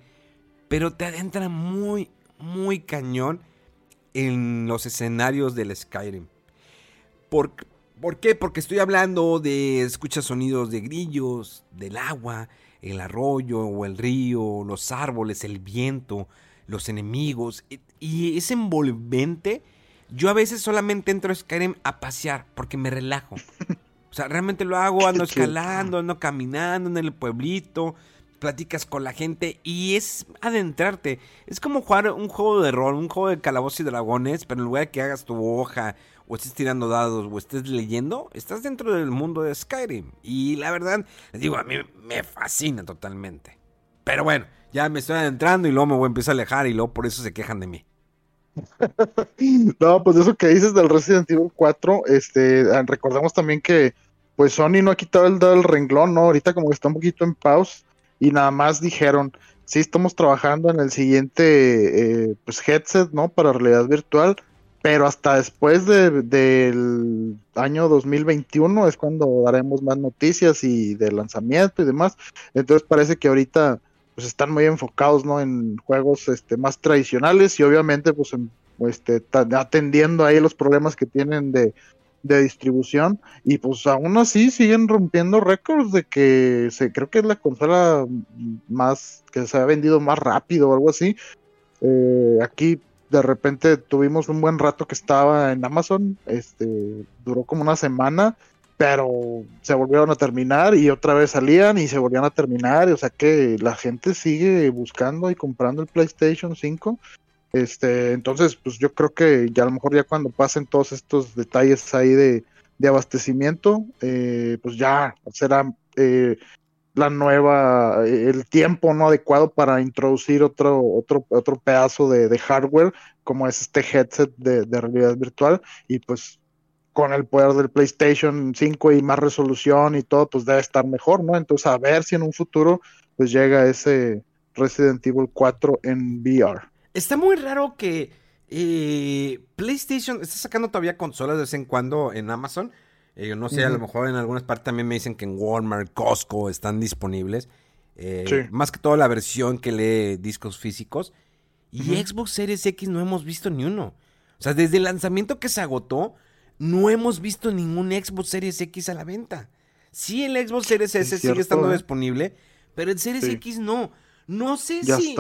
pero te adentra muy, muy cañón en los escenarios del Skyrim. Por, ¿Por qué? Porque estoy hablando de escuchar sonidos de grillos, del agua, el arroyo o el río, los árboles, el viento, los enemigos. Y es envolvente. Yo a veces solamente entro a Skyrim a pasear porque me relajo. O sea, realmente lo hago, ando escalando, ando caminando en el pueblito, platicas con la gente y es adentrarte. Es como jugar un juego de rol, un juego de calabozos y dragones, pero en lugar de que hagas tu hoja o estés tirando dados o estés leyendo, estás dentro del mundo de Skyrim. Y la verdad, les digo, a mí me fascina totalmente. Pero bueno, ya me estoy adentrando y luego me voy a empezar a alejar y luego por eso se quejan de mí. no, pues eso que dices del Resident Evil 4, este, ah, recordemos también que pues Sony no ha quitado el dedo del renglón, ¿no? Ahorita como que está un poquito en pause y nada más dijeron, sí estamos trabajando en el siguiente eh, pues headset, ¿no? Para realidad virtual, pero hasta después del año 2021 es cuando daremos más noticias y de lanzamiento y demás. Entonces parece que ahorita pues están muy enfocados ¿no? en juegos este, más tradicionales y obviamente pues este, atendiendo ahí los problemas que tienen de, distribución y pues aún así siguen rompiendo récords de que se creo que es la consola más que se ha vendido más rápido o algo así eh, aquí de repente tuvimos un buen rato que estaba en Amazon este duró como una semana pero se volvieron a terminar y otra vez salían y se volvían a terminar, o sea que la gente sigue buscando y comprando el PlayStation 5. Este, entonces, pues yo creo que ya a lo mejor ya cuando pasen todos estos detalles ahí de, abastecimiento, eh, pues ya será eh, la nueva, el tiempo no adecuado para introducir otro, otro, otro pedazo de, hardware como es este headset de, de realidad virtual y pues con el poder del PlayStation 5 y más resolución y todo, pues debe estar mejor, ¿no? Entonces, a ver si en un futuro, pues llega ese Resident Evil 4 en VR. Está muy raro que eh, PlayStation está sacando todavía consolas de vez en cuando en Amazon. Eh, no sé, a lo mejor en algunas partes también me dicen que en Walmart, Costco están disponibles. Eh, más que todo la versión que lee discos físicos. Y Xbox Series X no hemos visto ni uno. O sea, desde el lanzamiento que se agotó, no hemos visto ningún Xbox Series X a la venta. Sí, el Xbox Series S sigue estando ¿eh? disponible, pero el Series X no. No sé si.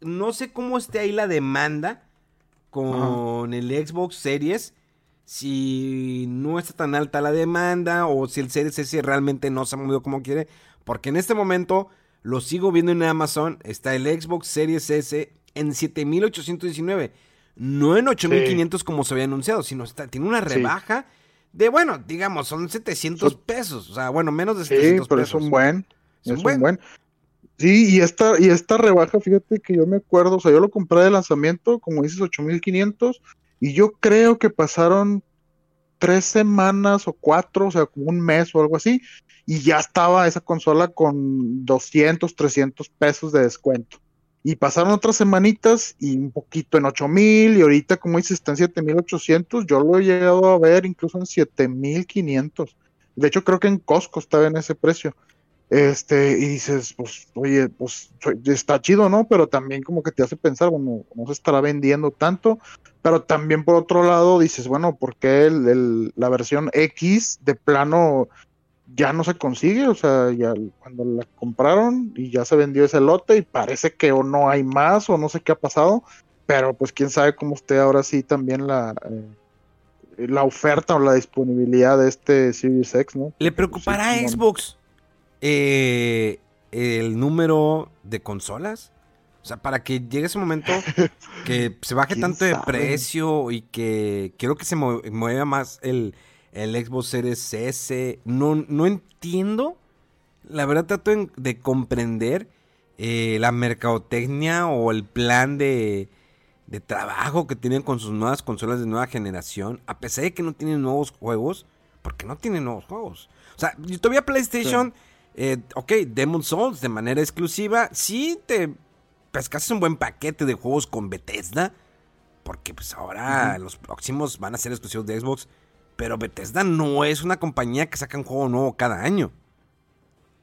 no sé cómo esté ahí la demanda con el Xbox Series. Si no está tan alta la demanda o si el Series S realmente no se ha movido como quiere. Porque en este momento lo sigo viendo en Amazon. Está el Xbox Series S en 7819 no en 8500 como se había anunciado, sino está, tiene una rebaja de, bueno, digamos, son 700 pesos, o sea, bueno, menos de 700 sí, pero es un buen, es, un buen. Sí, y esta, y esta rebaja, fíjate que yo me acuerdo, o sea, yo lo compré de lanzamiento, como dices, 8500, y yo creo que pasaron tres semanas o cuatro, o sea, como un mes o algo así, y ya estaba esa consola con 200, 300 pesos de descuento. Y pasaron otras semanitas y un poquito en 8000 y ahorita como dices está en 7800, yo lo he llegado a ver incluso en 7500. De hecho creo que en Costco estaba en ese precio. Este, y dices, pues, oye, pues está chido, ¿no? Pero también como que te hace pensar, bueno, no se estará vendiendo tanto, pero también por otro lado dices, bueno, ¿por qué la versión X de plano ya no se consigue, o sea, ya cuando la compraron y ya se vendió ese lote y parece que o no hay más o no sé qué ha pasado, pero pues quién sabe cómo esté ahora sí también la, eh, la oferta o la disponibilidad de este Series X, ¿no? ¿Le preocupará a Xbox eh, el número de consolas? O sea, para que llegue ese momento que se baje tanto de precio y que quiero que se mueva más el el Xbox Series S. No, no entiendo. La verdad trato de comprender eh, la mercadotecnia o el plan de, de trabajo que tienen con sus nuevas consolas de nueva generación. A pesar de que no tienen nuevos juegos. Porque no tienen nuevos juegos. O sea, todavía PlayStation... Eh, ok, Demon Souls de manera exclusiva. Sí te pescaste un buen paquete de juegos con Bethesda. Porque pues ahora los próximos van a ser exclusivos de Xbox. Pero Bethesda no es una compañía que saca un juego nuevo cada año.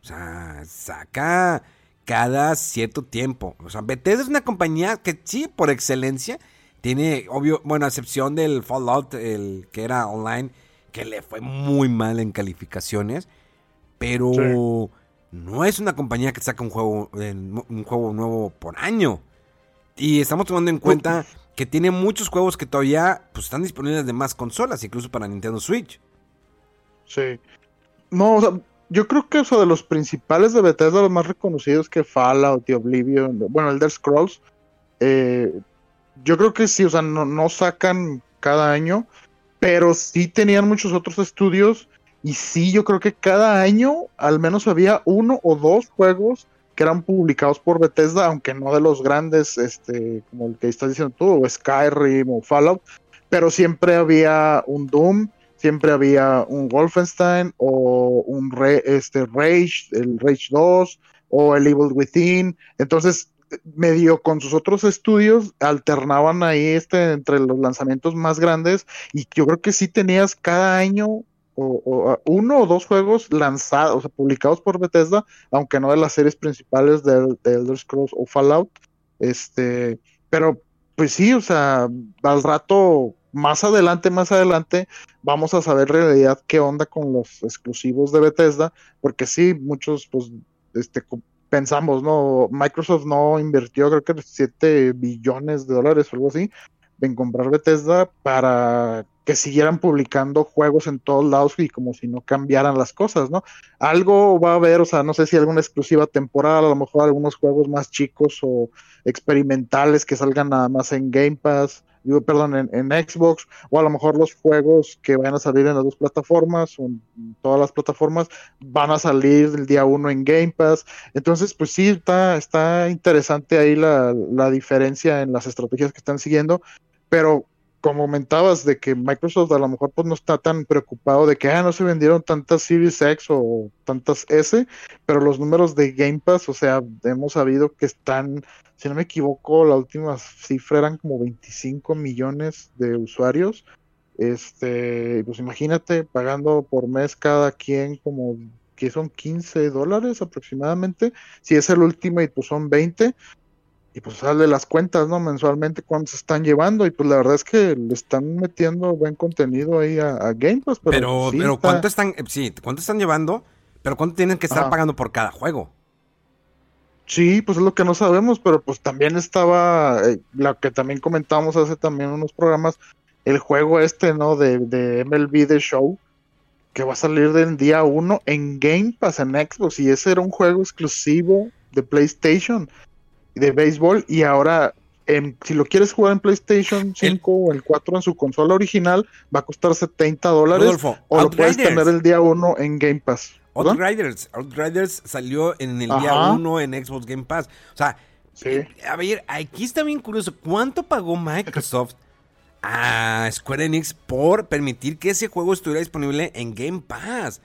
O sea, saca cada cierto tiempo. O sea, Bethesda es una compañía que sí, por excelencia, Tiene, obvio, bueno, a excepción del Fallout, el que era online, que le fue muy mal en calificaciones. Pero no es una compañía que saca un juego, un juego nuevo por año. Y estamos tomando en cuenta que tiene muchos juegos que todavía pues, están disponibles de más consolas, incluso para Nintendo Switch. Sí. No, o sea, yo creo que o de los principales de Bethesda, los más reconocidos que Fallout y Oblivion, bueno, Elder Scrolls, eh, yo creo que sí, o sea, no, sacan cada año, pero sí tenían muchos otros estudios y sí, yo creo que cada año al menos había uno o dos juegos que eran publicados por Bethesda, aunque no de los grandes, este, como el que estás diciendo tú, o Skyrim o Fallout, pero siempre había un Doom, siempre había un Wolfenstein o un este, Rage, el Rage 2 o el Evil Within. Entonces, medio con sus otros estudios alternaban ahí este entre los lanzamientos más grandes y yo creo que sí tenías cada año o, uno o dos juegos lanzados, o sea, publicados por Bethesda, aunque no de las series principales de, Elder Scrolls o Fallout. Este, pero pues sí, o sea, al rato, más adelante, más adelante, vamos a saber en realidad qué onda con los exclusivos de Bethesda, porque sí, muchos, pues, este, pensamos, ¿no? Microsoft no invirtió creo que 7 billones de dólares o algo así en comprar Bethesda para que siguieran publicando juegos en todos lados y como si no cambiaran las cosas, ¿no? Algo va a haber, o sea, no sé si alguna exclusiva temporal, a lo mejor algunos juegos más chicos o experimentales que salgan nada más en Game Pass, perdón, en, Xbox, o a lo mejor los juegos que van a salir en las dos plataformas, o en todas las plataformas, van a salir el día uno en Game Pass. Entonces, pues sí, está, está interesante ahí la, la diferencia en las estrategias que están siguiendo, pero como comentabas, de que Microsoft a lo mejor pues no está tan preocupado de que ah, no se vendieron tantas Series X o tantas S, pero los números de Game Pass, o sea, hemos sabido que están, si no me equivoco, la última cifra eran como 25 millones de usuarios. Este, pues imagínate pagando por mes cada quien como que son 15 dólares aproximadamente. Si es el último y pues son 20, y pues sale las cuentas, ¿no? Mensualmente cuánto se están llevando y pues la verdad es que le están metiendo buen contenido ahí a, Game Pass. Pero, pero, ¿cuánto están, eh, sí, cuánto están llevando? Pero ¿cuánto tienen que estar pagando por cada juego? Sí, pues es lo que no sabemos, pero pues también estaba, eh, lo que también comentábamos hace también unos programas, el juego este, ¿no? De, de MLB The Show, que va a salir del día uno en Game Pass en Xbox y ese era un juego exclusivo de PlayStation de béisbol y ahora si lo quieres jugar en PlayStation 5 o el 4 en su consola original va a costar 70 dólares o lo puedes tener el día 1 en Game Pass. Outriders, Outriders salió en el día 1 en Xbox Game Pass. O sea, eh, a ver, aquí está bien curioso. ¿Cuánto pagó Microsoft a Square Enix por permitir que ese juego estuviera disponible en Game Pass?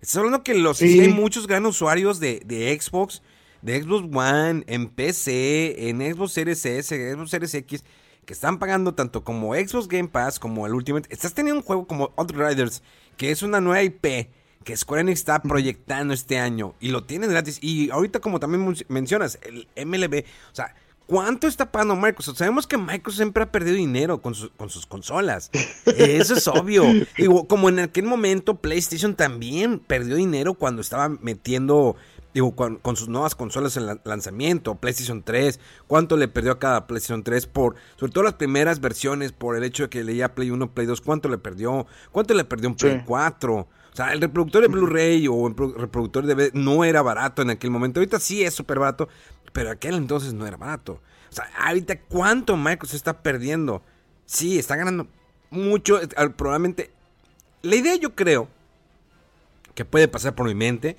Estás hablando que los hay muchos gran usuarios de, de Xbox de Xbox One, en PC, en Xbox Series S, Xbox Series X, que están pagando tanto como Xbox Game Pass como el Ultimate. Estás teniendo un juego como Outriders, que es una nueva IP que Square Enix está proyectando este año y lo tienen gratis. Y ahorita, como también mencionas, el MLB, o sea, ¿Cuánto está pagando Microsoft? Sabemos que Microsoft siempre ha perdido dinero con, con sus consolas. Eso es obvio. Digo, como en aquel momento PlayStation también perdió dinero cuando estaba metiendo digo, con, sus nuevas consolas en lanzamiento, PlayStation 3, cuánto le perdió a cada PlayStation 3 por, sobre todo las primeras versiones, por el hecho de que leía Play 1, Play 2, cuánto le perdió, cuánto le perdió un Play 4. O sea, el reproductor de Blu-ray o el reproductor de DVD no era barato en aquel momento. Ahorita sí es súper barato, pero aquel entonces no era barato. O sea, ahorita cuánto Microsoft está perdiendo. Sí, está ganando mucho. Eh, probablemente. La idea yo creo que puede pasar por mi mente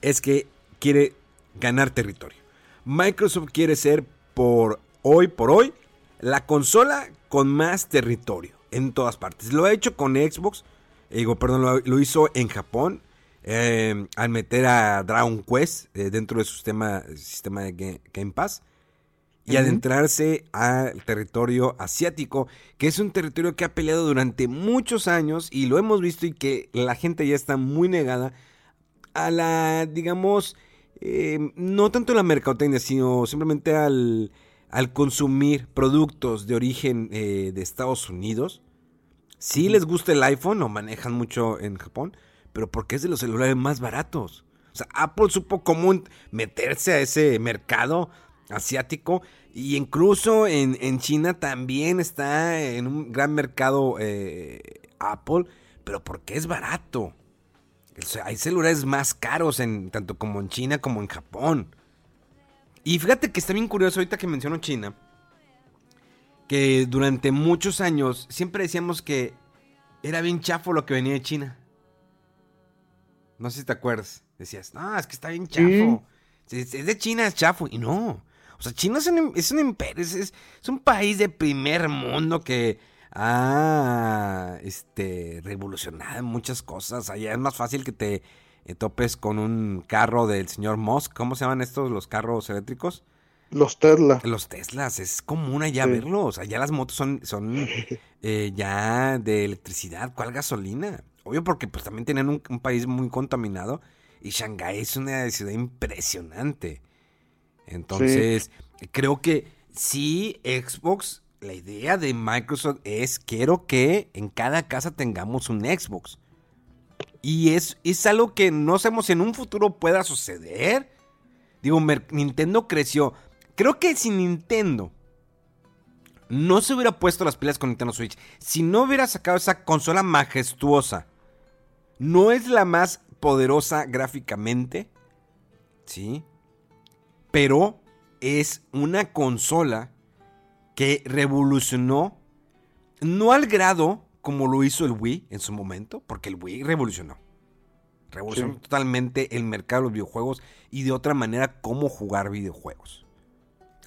es que quiere ganar territorio. Microsoft quiere ser por hoy por hoy la consola con más territorio en todas partes. Lo ha hecho con Xbox, digo, perdón, lo, hizo en Japón eh, al meter a Dragon Quest eh, dentro de su sistema, sistema de Game Pass y adentrarse al territorio asiático, que es un territorio que ha peleado durante muchos años y lo hemos visto y que la gente ya está muy negada a la, digamos, eh, no tanto la mercadotecnia, sino simplemente al, al consumir productos de origen eh, de Estados Unidos, sí les gusta el iPhone, lo manejan mucho en Japón, pero porque es de los celulares más baratos. O sea, Apple supo cómo meterse a ese mercado asiático y incluso en, China también está en un gran mercado eh, Apple, pero porque es barato. Hay celulares más caros en tanto como en China como en Japón. Y fíjate que está bien curioso ahorita que menciono China. Que durante muchos años siempre decíamos que era bien chafo lo que venía de China. No sé si te acuerdas. Decías, no, es que está bien chafo. Es, de China, es chafo. Y no. O sea, China es un, es un imperio, es, un país de primer mundo que ha este, revolucionado muchas cosas. Allá es más fácil que te eh, topes con un carro del señor Musk. ¿Cómo se llaman estos, los carros eléctricos? Los Tesla. Los Teslas, es común allá verlos. Allá las motos son, son eh, ya de electricidad. ¿Cuál gasolina? Obvio porque pues también tienen un, país muy contaminado. Y Shanghái es una ciudad impresionante. Entonces, creo que sí, Xbox, la idea de Microsoft es, quiero que en cada casa tengamos un Xbox. Y es, es algo que no sabemos si en un futuro pueda suceder. Digo, Nintendo creció. Creo que si Nintendo no se hubiera puesto las pilas con Nintendo Switch, si no hubiera sacado esa consola majestuosa, no es la más poderosa gráficamente, ¿sí? Pero es una consola que revolucionó, no al grado como lo hizo el Wii en su momento, porque el Wii revolucionó. Revolucionó totalmente el mercado de los videojuegos y de otra manera cómo jugar videojuegos.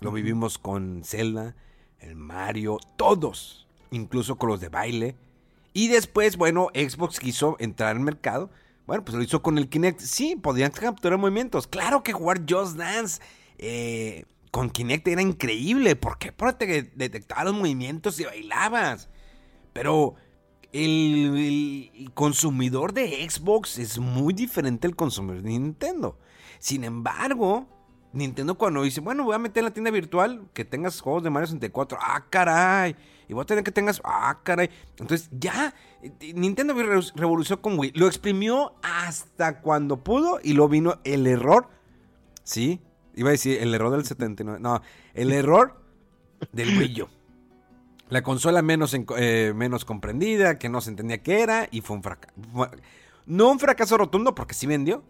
Lo vivimos con Zelda, el Mario, todos, incluso con los de baile. Y después, bueno, Xbox quiso entrar al mercado. Bueno, pues lo hizo con el Kinect. Sí, podían capturar movimientos. Claro que jugar Just Dance eh, con Kinect era increíble. ¿Por qué? Porque detectaba los movimientos y bailabas. Pero el, consumidor de Xbox es muy diferente al consumidor de Nintendo. Sin embargo, Nintendo cuando dice, bueno, voy a meter en la tienda virtual que tengas juegos de Mario 64. Ah, caray. Y voy a tener que tengas, ah, caray. Entonces ya, Nintendo revolucionó con Wii. Lo exprimió hasta cuando pudo y lo vino el error. ¿Sí? Iba a decir el error del 79. No, el error del U. La consola menos, eh, menos comprendida, que no se entendía qué era, y fue un fracaso. No un fracaso rotundo porque sí vendió.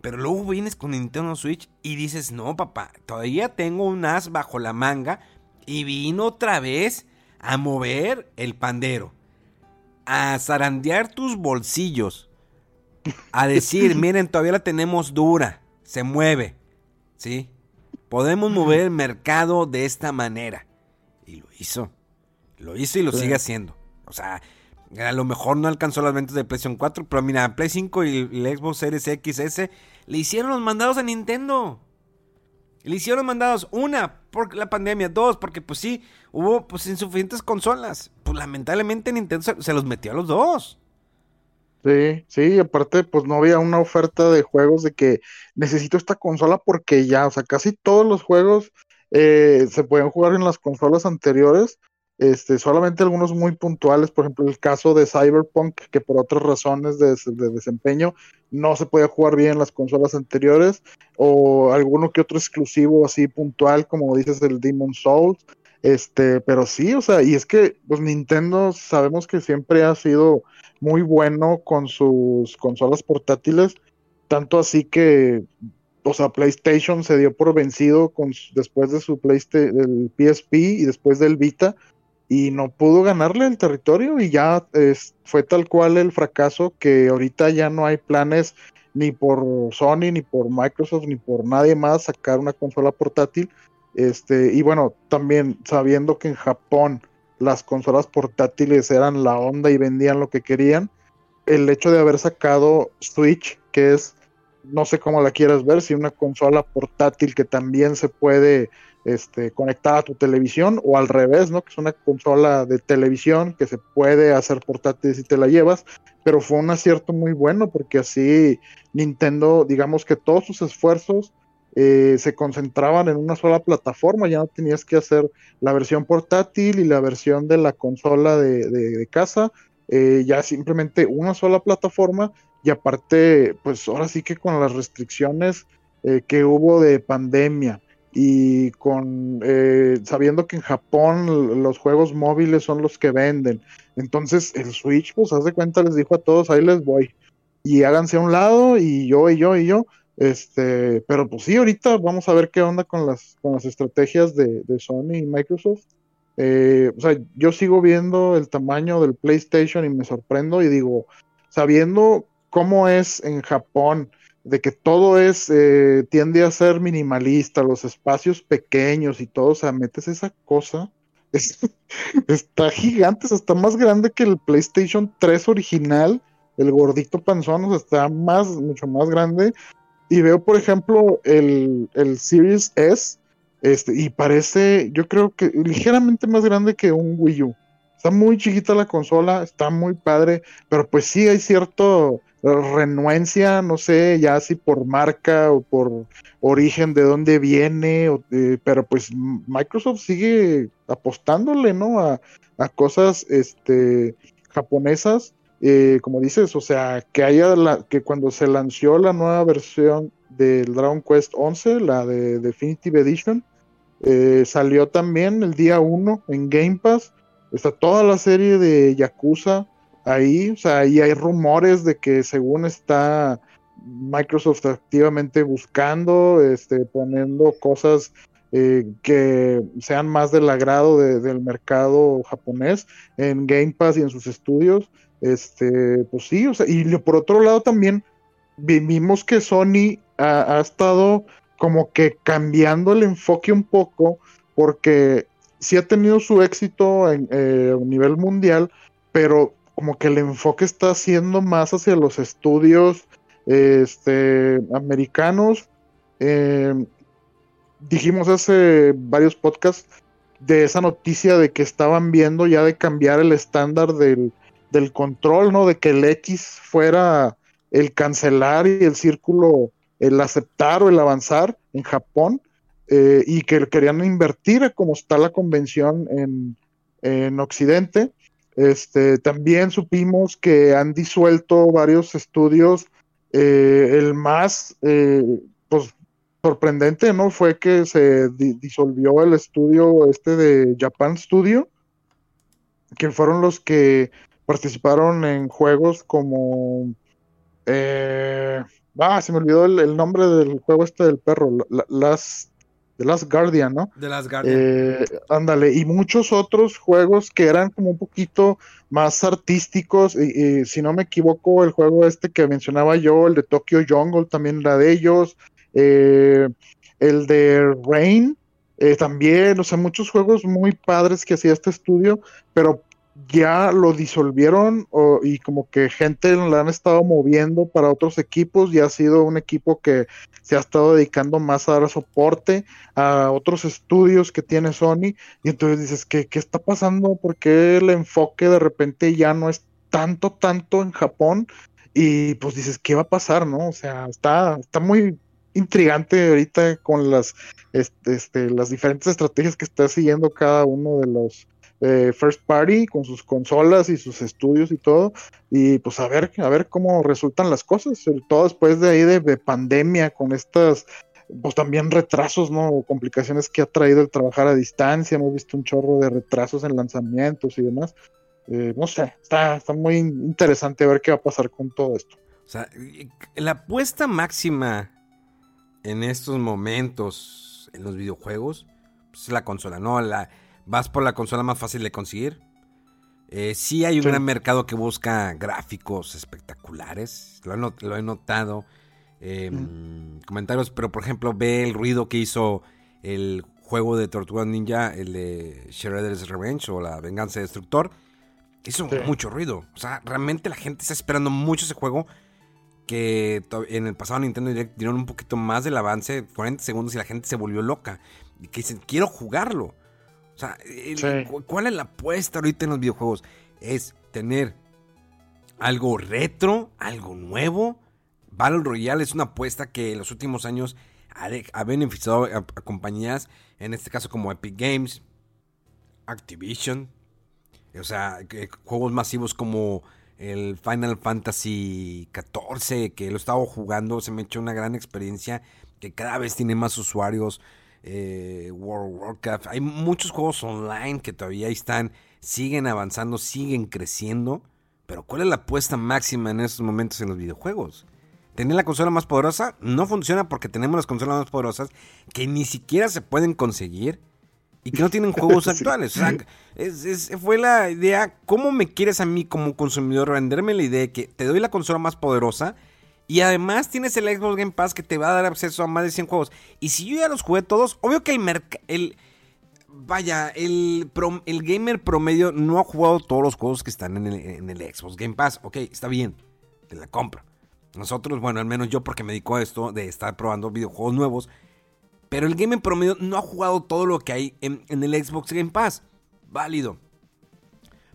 Pero luego vienes con Nintendo Switch y dices, no, papá, todavía tengo un as bajo la manga. Y vino otra vez a mover el pandero. A zarandear tus bolsillos. A decir, miren, todavía la tenemos dura. Se mueve. ¿Sí? Podemos mover el mercado de esta manera. Y lo hizo. Lo hizo y lo sigue haciendo. O sea, a lo mejor no alcanzó las ventas de PlayStation 4, pero mira, Play 5 y el Xbox Series XS le hicieron los mandados a Nintendo. Le hicieron los mandados, una, por la pandemia, dos, porque pues sí, hubo pues insuficientes consolas. Pues lamentablemente Nintendo se, se los metió a los dos. Sí, sí, aparte pues no había una oferta de juegos de que necesito esta consola porque ya, o sea, casi todos los juegos eh, se pueden jugar en las consolas anteriores este, solamente algunos muy puntuales, por ejemplo, el caso de Cyberpunk, que por otras razones de, desempeño no se podía jugar bien en las consolas anteriores, o alguno que otro exclusivo así puntual, como dices, el Demon Souls. Este, pero sí, o sea, y es que pues Nintendo sabemos que siempre ha sido muy bueno con sus consolas portátiles, tanto así que o sea, PlayStation se dio por vencido con, después de su PlayStation, PSP y después del Vita, y no pudo ganarle el territorio y ya fue tal cual el fracaso que ahorita ya no hay planes ni por Sony, ni por Microsoft, ni por nadie más sacar una consola portátil. Este, y bueno, también sabiendo que en Japón las consolas portátiles eran la onda y vendían lo que querían, el hecho de haber sacado Switch, que es, no sé cómo la quieras ver, si una consola portátil que también se puede este, conectada a tu televisión o al revés, ¿no? Que es una consola de televisión que se puede hacer portátil si te la llevas, pero fue un acierto muy bueno porque así Nintendo, digamos que todos sus esfuerzos eh, se concentraban en una sola plataforma, ya no tenías que hacer la versión portátil y la versión de la consola de, casa, eh, ya simplemente una sola plataforma y aparte, pues ahora sí que con las restricciones eh, que hubo de pandemia y con sabiendo que en Japón los juegos móviles son los que venden, entonces el Switch, pues haz de cuenta, les dijo a todos, ahí les voy y háganse a un lado y yo y yo y yo este, pero pues sí, ahorita vamos a ver qué onda con las, con las estrategias de, Sony y Microsoft. Eh, o sea, yo sigo viendo el tamaño del PlayStation y me sorprendo y digo, sabiendo cómo es en Japón, de que todo es, eh, tiende a ser minimalista, los espacios pequeños y todo, o sea, metes esa cosa, está gigante, está más grande que el PlayStation 3 original, el gordito panzón, o sea, está más, mucho más grande y veo, por ejemplo, el, el Series S, este, y parece, yo creo que ligeramente más grande que un Wii U. Está muy chiquita la consola, está muy padre, pero pues sí hay cierto renuencia, no sé, ya si por marca o por origen de dónde viene, pero pues Microsoft sigue apostándole, ¿no? A, a cosas este, japonesas eh, como dices, o sea, que haya la, que cuando se lanzó la nueva versión del Dragon Quest 11, la de Definitive Edition, eh, salió también el día 1 en Game Pass. Está toda la serie de Yakuza ahí, o sea, ahí hay rumores de que según está Microsoft activamente buscando, este, poniendo cosas eh, que sean más del agrado del mercado japonés en Game Pass y en sus estudios. Este, pues sí, o sea, y por otro lado también vimos que Sony ha, estado como que cambiando el enfoque un poco, porque sí ha tenido su éxito en, eh, a nivel mundial, pero como que el enfoque está siendo más hacia los estudios este, americanos. Eh, dijimos hace varios podcasts de esa noticia de que estaban viendo ya de cambiar el estándar del, del control, ¿no? De que el X fuera el cancelar y el círculo el aceptar o el avanzar en Japón eh, y que querían invertir como está la convención en, Occidente. Este, también supimos que han disuelto varios estudios. Eh, el más eh, pues, sorprendente no fue que se disolvió el estudio este de Japan Studio, que fueron los que participaron en juegos como... Eh, ah, se me olvidó el, nombre del juego este del perro, las The Last Guardian, ¿no? The Last Guardian. Eh, ándale, y muchos otros juegos que eran como un poquito más artísticos, y, si no me equivoco, el juego este que mencionaba yo, el de Tokyo Jungle, también era de ellos, eh, el de Rain, también, o sea, muchos juegos muy padres que hacía este estudio, pero ya lo disolvieron y como que gente la han estado moviendo para otros equipos y ha sido un equipo que se ha estado dedicando más a dar soporte a otros estudios que tiene Sony y entonces dices ¿qué, qué está pasando? ¿Por qué el enfoque de repente ya no es tanto, tanto en Japón? Y pues dices, ¿qué va a pasar? ¿No? O sea, está, está muy intrigante ahorita con las, este, este las diferentes estrategias que está siguiendo cada uno de los eh, first party con sus consolas y sus estudios y todo y pues a ver a ver cómo resultan las cosas. Todo después de ahí de, pandemia con estas pues también retrasos no complicaciones que ha traído el trabajar a distancia hemos visto un chorro de retrasos en lanzamientos y demás. Eh, no sé está está muy interesante ver qué va a pasar con todo esto. O sea la apuesta máxima en estos momentos en los videojuegos pues, es la consola no la vas por la consola más fácil de conseguir. Eh, sí hay un gran mercado que busca gráficos espectaculares, lo he, notado. Em, comentarios, pero por ejemplo, ve el ruido que hizo el juego de Tortuga Ninja, el de Shredder's Revenge o La Venganza Destructor. Hizo mucho ruido. O sea, realmente la gente está esperando mucho ese juego. Que en el pasado Nintendo Direct dieron un poquito más del avance, 40 segundos, y la gente se volvió loca. Y que dicen, quiero jugarlo. O sea, ¿cuál es la apuesta ahorita en los videojuegos? Es tener algo retro, algo nuevo. Battle Royale es una apuesta que en los últimos años ha, beneficiado a, compañías, en este caso como Epic Games, Activision, o sea, juegos masivos como el Final Fantasy XIV, que lo estaba jugando, se me echó una gran experiencia, que cada vez tiene más usuarios. Eh, World of Warcraft, hay muchos juegos online que todavía están, siguen avanzando, siguen creciendo. Pero ¿cuál es la apuesta máxima en estos momentos en los videojuegos? ¿Tener la consola más poderosa? No funciona porque tenemos las consolas más poderosas que ni siquiera se pueden conseguir y que no tienen juegos actuales. O sea, fue la idea, ¿cómo me quieres a mí como consumidor venderme la idea de que te doy la consola más poderosa y además tienes el Xbox Game Pass que te va a dar acceso a más de 100 juegos? Y si yo ya los jugué todos, obvio que el mercado... El, vaya, el, el gamer promedio no ha jugado todos los juegos que están en el, Xbox Game Pass. Ok, está bien, te la compro. Nosotros, bueno, al menos yo porque me dedico a esto de estar probando videojuegos nuevos pero el game en promedio no ha jugado todo lo que hay en, el Xbox Game Pass. Válido.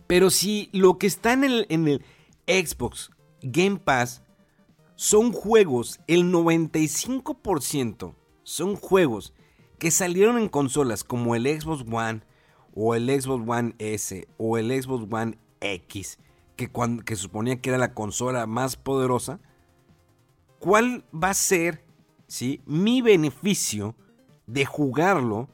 Pero si lo que está en el, en el Xbox Game Pass son juegos, el 95% son juegos que salieron en consolas como el Xbox One o el Xbox One S o el Xbox One X, que, cuando, que suponía que era la consola más poderosa, ¿cuál va a ser ¿sí? mi beneficio de jugarlo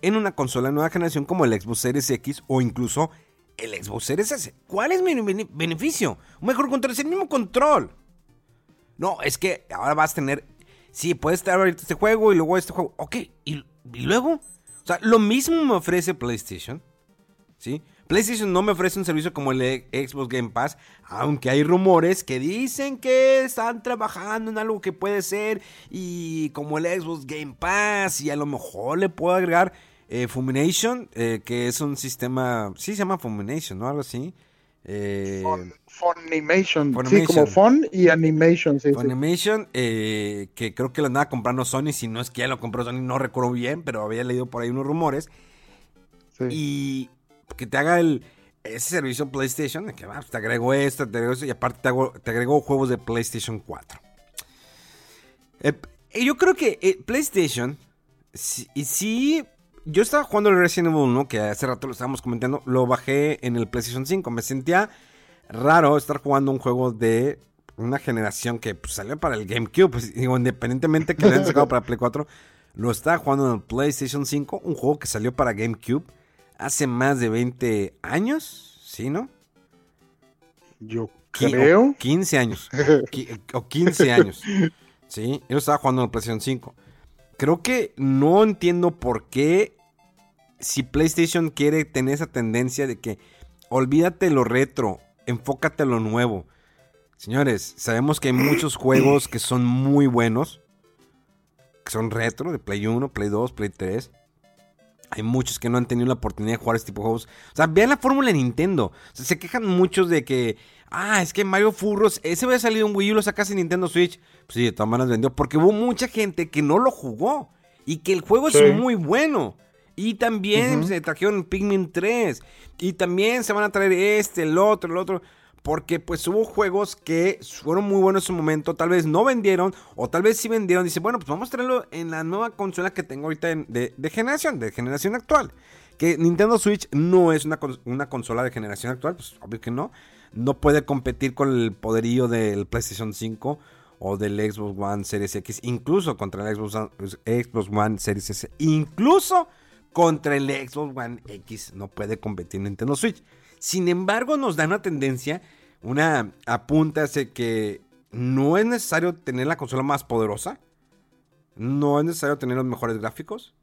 en una consola de nueva generación como el Xbox Series X o incluso el Xbox Series S. ¿Cuál es mi beneficio? Mejor control, es el mismo control. No, es que ahora vas a tener. Sí, puedes estar ahorita este juego y luego este juego. Ok, y, luego. O sea, lo mismo me ofrece PlayStation. ¿Sí? PlayStation no me ofrece un servicio como el Xbox Game Pass, aunque hay rumores que dicen que están trabajando en algo que puede ser y como el Xbox Game Pass y a lo mejor le puedo agregar eh, Fumination, eh, que es un sistema, sí se llama Fumination, ¿no? Algo así. Eh, Funimation, sí, como Fun y Animation, sí. Funimation, eh, que creo que lo andaba comprando Sony, si no es que ya lo compró Sony, no recuerdo bien, pero había leído por ahí unos rumores. Sí. Y que te haga el, ese servicio PlayStation, que ah, pues, te agrego esto, te agrego esto, y aparte te, hago, te agrego juegos de PlayStation 4. Eh, yo creo que eh, PlayStation, y si, yo estaba jugando el Resident Evil 1, que hace rato lo estábamos comentando, lo bajé en el PlayStation 5. Me sentía raro estar jugando un juego de una generación que pues, salió para el GameCube. Pues, digo, independientemente que lo hayan sacado para Play 4, lo estaba jugando en el PlayStation 5, un juego que salió para GameCube hace más de 20 años, ¿sí, no? Yo creo. 15 años. o 15 años. Sí, yo estaba jugando en el PlayStation 5. Creo que no entiendo por qué si PlayStation quiere tener esa tendencia de que olvídate lo retro, enfócate a lo nuevo. Señores, sabemos que hay muchos juegos que son muy buenos, que son retro, de Play 1, Play 2, Play 3. Hay muchos que no han tenido la oportunidad de jugar este tipo de juegos. O sea, vean la fórmula de Nintendo. se quejan muchos de que, ah, es que Mario Furros, ese había salido en Wii U, lo sacaste en Nintendo Switch. Pues sí, de todas maneras vendió. Porque hubo mucha gente que no lo jugó. Y que el juego es muy bueno. Y también se trajeron Pikmin 3. Y también se van a traer este, el otro, el otro porque pues hubo juegos que fueron muy buenos en su momento, tal vez no vendieron o tal vez sí vendieron. Dice, bueno, pues vamos a traerlo en la nueva consola que tengo ahorita de, generación, de generación actual. Que Nintendo Switch no es una, una, consola de generación actual, pues obvio que no. No puede competir con el poderío del PlayStation 5 o del Xbox One Series X, incluso contra el Xbox, Xbox One Series S, incluso contra el Xbox One X no puede competir Nintendo Switch. Sin embargo, nos da una tendencia una apunta hacia que no es necesario tener la consola más poderosa. No es necesario tener los mejores gráficos.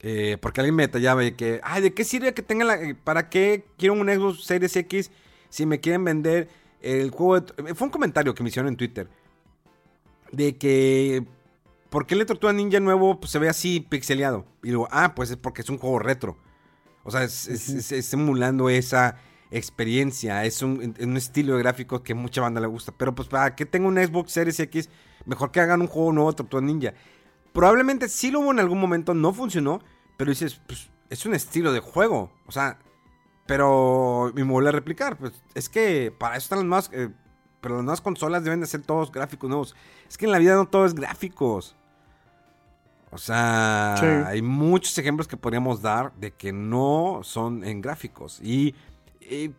Eh, porque alguien me detallaba de que, ay, ¿de qué sirve que tenga la... ¿Para qué quiero un Xbox Series X si me quieren vender el juego de... Fue un comentario que me hicieron en Twitter. De que... ¿Por qué el Tortuga Ninja nuevo pues, se ve así pixeleado? Y digo, ah, pues es porque es un juego retro. O sea, es emulando esa experiencia, es un, estilo de gráfico que mucha banda le gusta. Pero pues para que tenga un Xbox Series X, mejor que hagan un juego nuevo Tortuga Ninja. Probablemente sí lo hubo en algún momento, no funcionó, pero dices, pues es un estilo de juego. O sea, pero me vuelve a replicar, pues es que para eso están las más... Eh, pero las nuevas consolas deben de ser todos gráficos nuevos. Es que en la vida no todo es gráficos. O sea, hay muchos ejemplos que podríamos dar de que no son en gráficos. Y,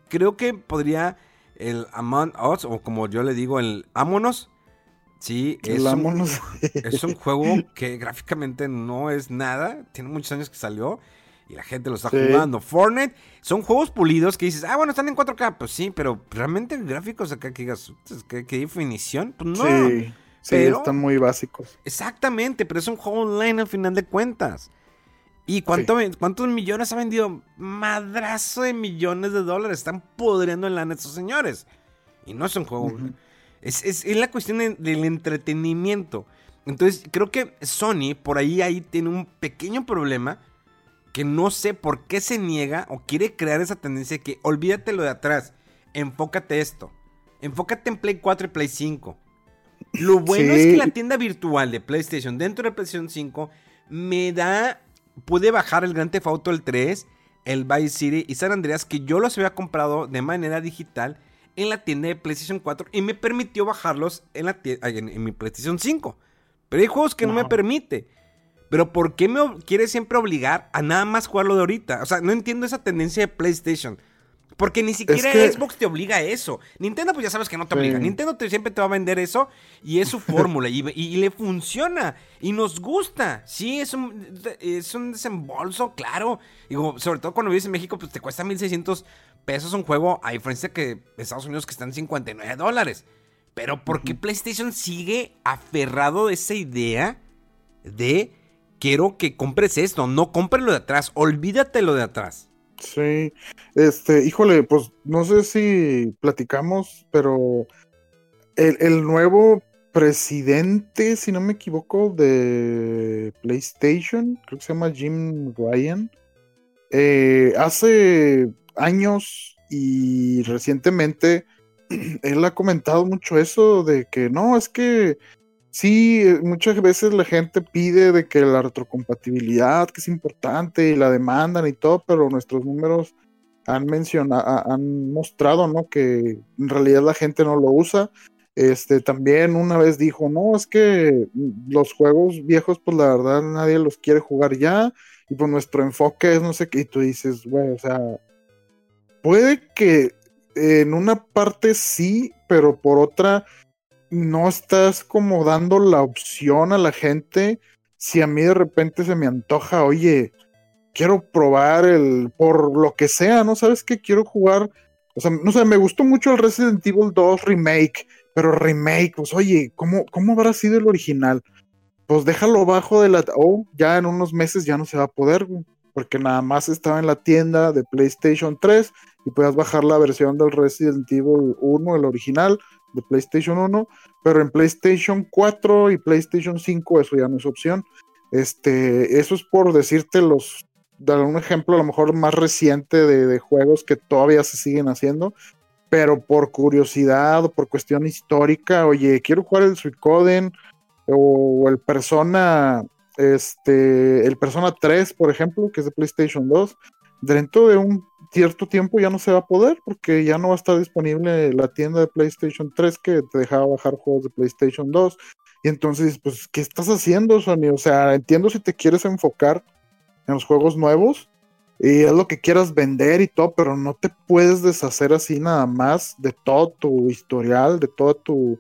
creo que podría el Among Us, o como yo le digo, el Amonos, sí, es un, es un juego que gráficamente no es nada. Tiene muchos años que salió y la gente lo está jugando. Fortnite son juegos pulidos que dices, ah, bueno, están en 4K. Pues sí, pero realmente gráficos acá que digas, ¿qué, definición? Pues no. Sí, sí están muy básicos. Exactamente, pero es un juego online al final de cuentas. ¿Y cuánto, cuántos millones ha vendido? Madrazo de millones de dólares. Están podriendo en lana estos señores. Y no es un juego. es, es, la cuestión del entretenimiento. Entonces, creo que Sony por ahí, ahí tiene un pequeño problema que no sé por qué se niega o quiere crear esa tendencia que olvídate lo de atrás, enfócate esto, enfócate en Play 4 y Play 5. Lo bueno es que la tienda virtual de PlayStation dentro de PlayStation 5 me da, pude bajar el Grand Theft Auto el 3, el Vice City y San Andreas que yo los había comprado de manera digital en la tienda de PlayStation 4 y me permitió bajarlos en, la en, mi PlayStation 5. Pero hay juegos que no me permite. Pero ¿por qué me quiere siempre obligar a nada más jugarlo de ahorita? O sea, no entiendo esa tendencia de PlayStation. Porque ni siquiera Xbox te obliga a eso. Nintendo, pues ya sabes que no te obliga. Nintendo siempre te va a vender eso y es su fórmula y, le funciona y nos gusta. Sí, es un, es un desembolso, claro. Digo, sobre todo cuando vives en México, pues te cuesta 1600 pesos un juego, a diferencia que Estados Unidos que están en 59 dólares. Pero ¿por qué PlayStation sigue aferrado de esa idea de quiero que compres esto, no compres lo de atrás, olvídate lo de atrás. Sí, este, híjole, pues no sé si platicamos, pero el, nuevo presidente, si no me equivoco, de PlayStation, creo que se llama Jim Ryan, eh, hace años y recientemente él ha comentado mucho eso de que no, es que Sí, eh, muchas veces la gente pide de que la retrocompatibilidad, que es importante, y la demandan y todo, pero nuestros números han mencionado, han mostrado, ¿no? Que en realidad la gente no lo usa. Este también una vez dijo, no, es que los juegos viejos, pues la verdad nadie los quiere jugar ya, y pues nuestro enfoque es no sé qué, y tú dices, güey, o sea, puede que en una parte sí, pero por otra no estás como dando la opción a la gente si a mí de repente se me antoja, oye, quiero probar el, por lo que sea, ¿no? ¿Sabes qué? Quiero jugar, o sea, no sé, me gustó mucho el Resident Evil 2 remake, pero remake, pues oye, ¿cómo, cómo habrá sido el original? Pues déjalo bajo de la... Oh, ya en unos meses ya no se va a poder, porque nada más estaba en la tienda de PlayStation 3 y puedas bajar la versión del Resident Evil 1, el original, de PlayStation 1, pero en PlayStation 4 y PlayStation 5 eso ya no es opción. Este, eso es por decirte los, dar un ejemplo a lo mejor más reciente de, juegos que todavía se siguen haciendo, pero por curiosidad o por cuestión histórica, oye, quiero jugar el Suicoden o el Persona, este, el Persona 3, por ejemplo, que es de PlayStation 2, dentro de un cierto tiempo ya no se va a poder porque ya no va a estar disponible la tienda de PlayStation 3 que te dejaba bajar juegos de PlayStation 2. Y entonces, pues, ¿qué estás haciendo, Sony? O sea, entiendo si te quieres enfocar en los juegos nuevos y es lo que quieras vender y todo, pero no te puedes deshacer así nada más de todo tu historial, de todo tu,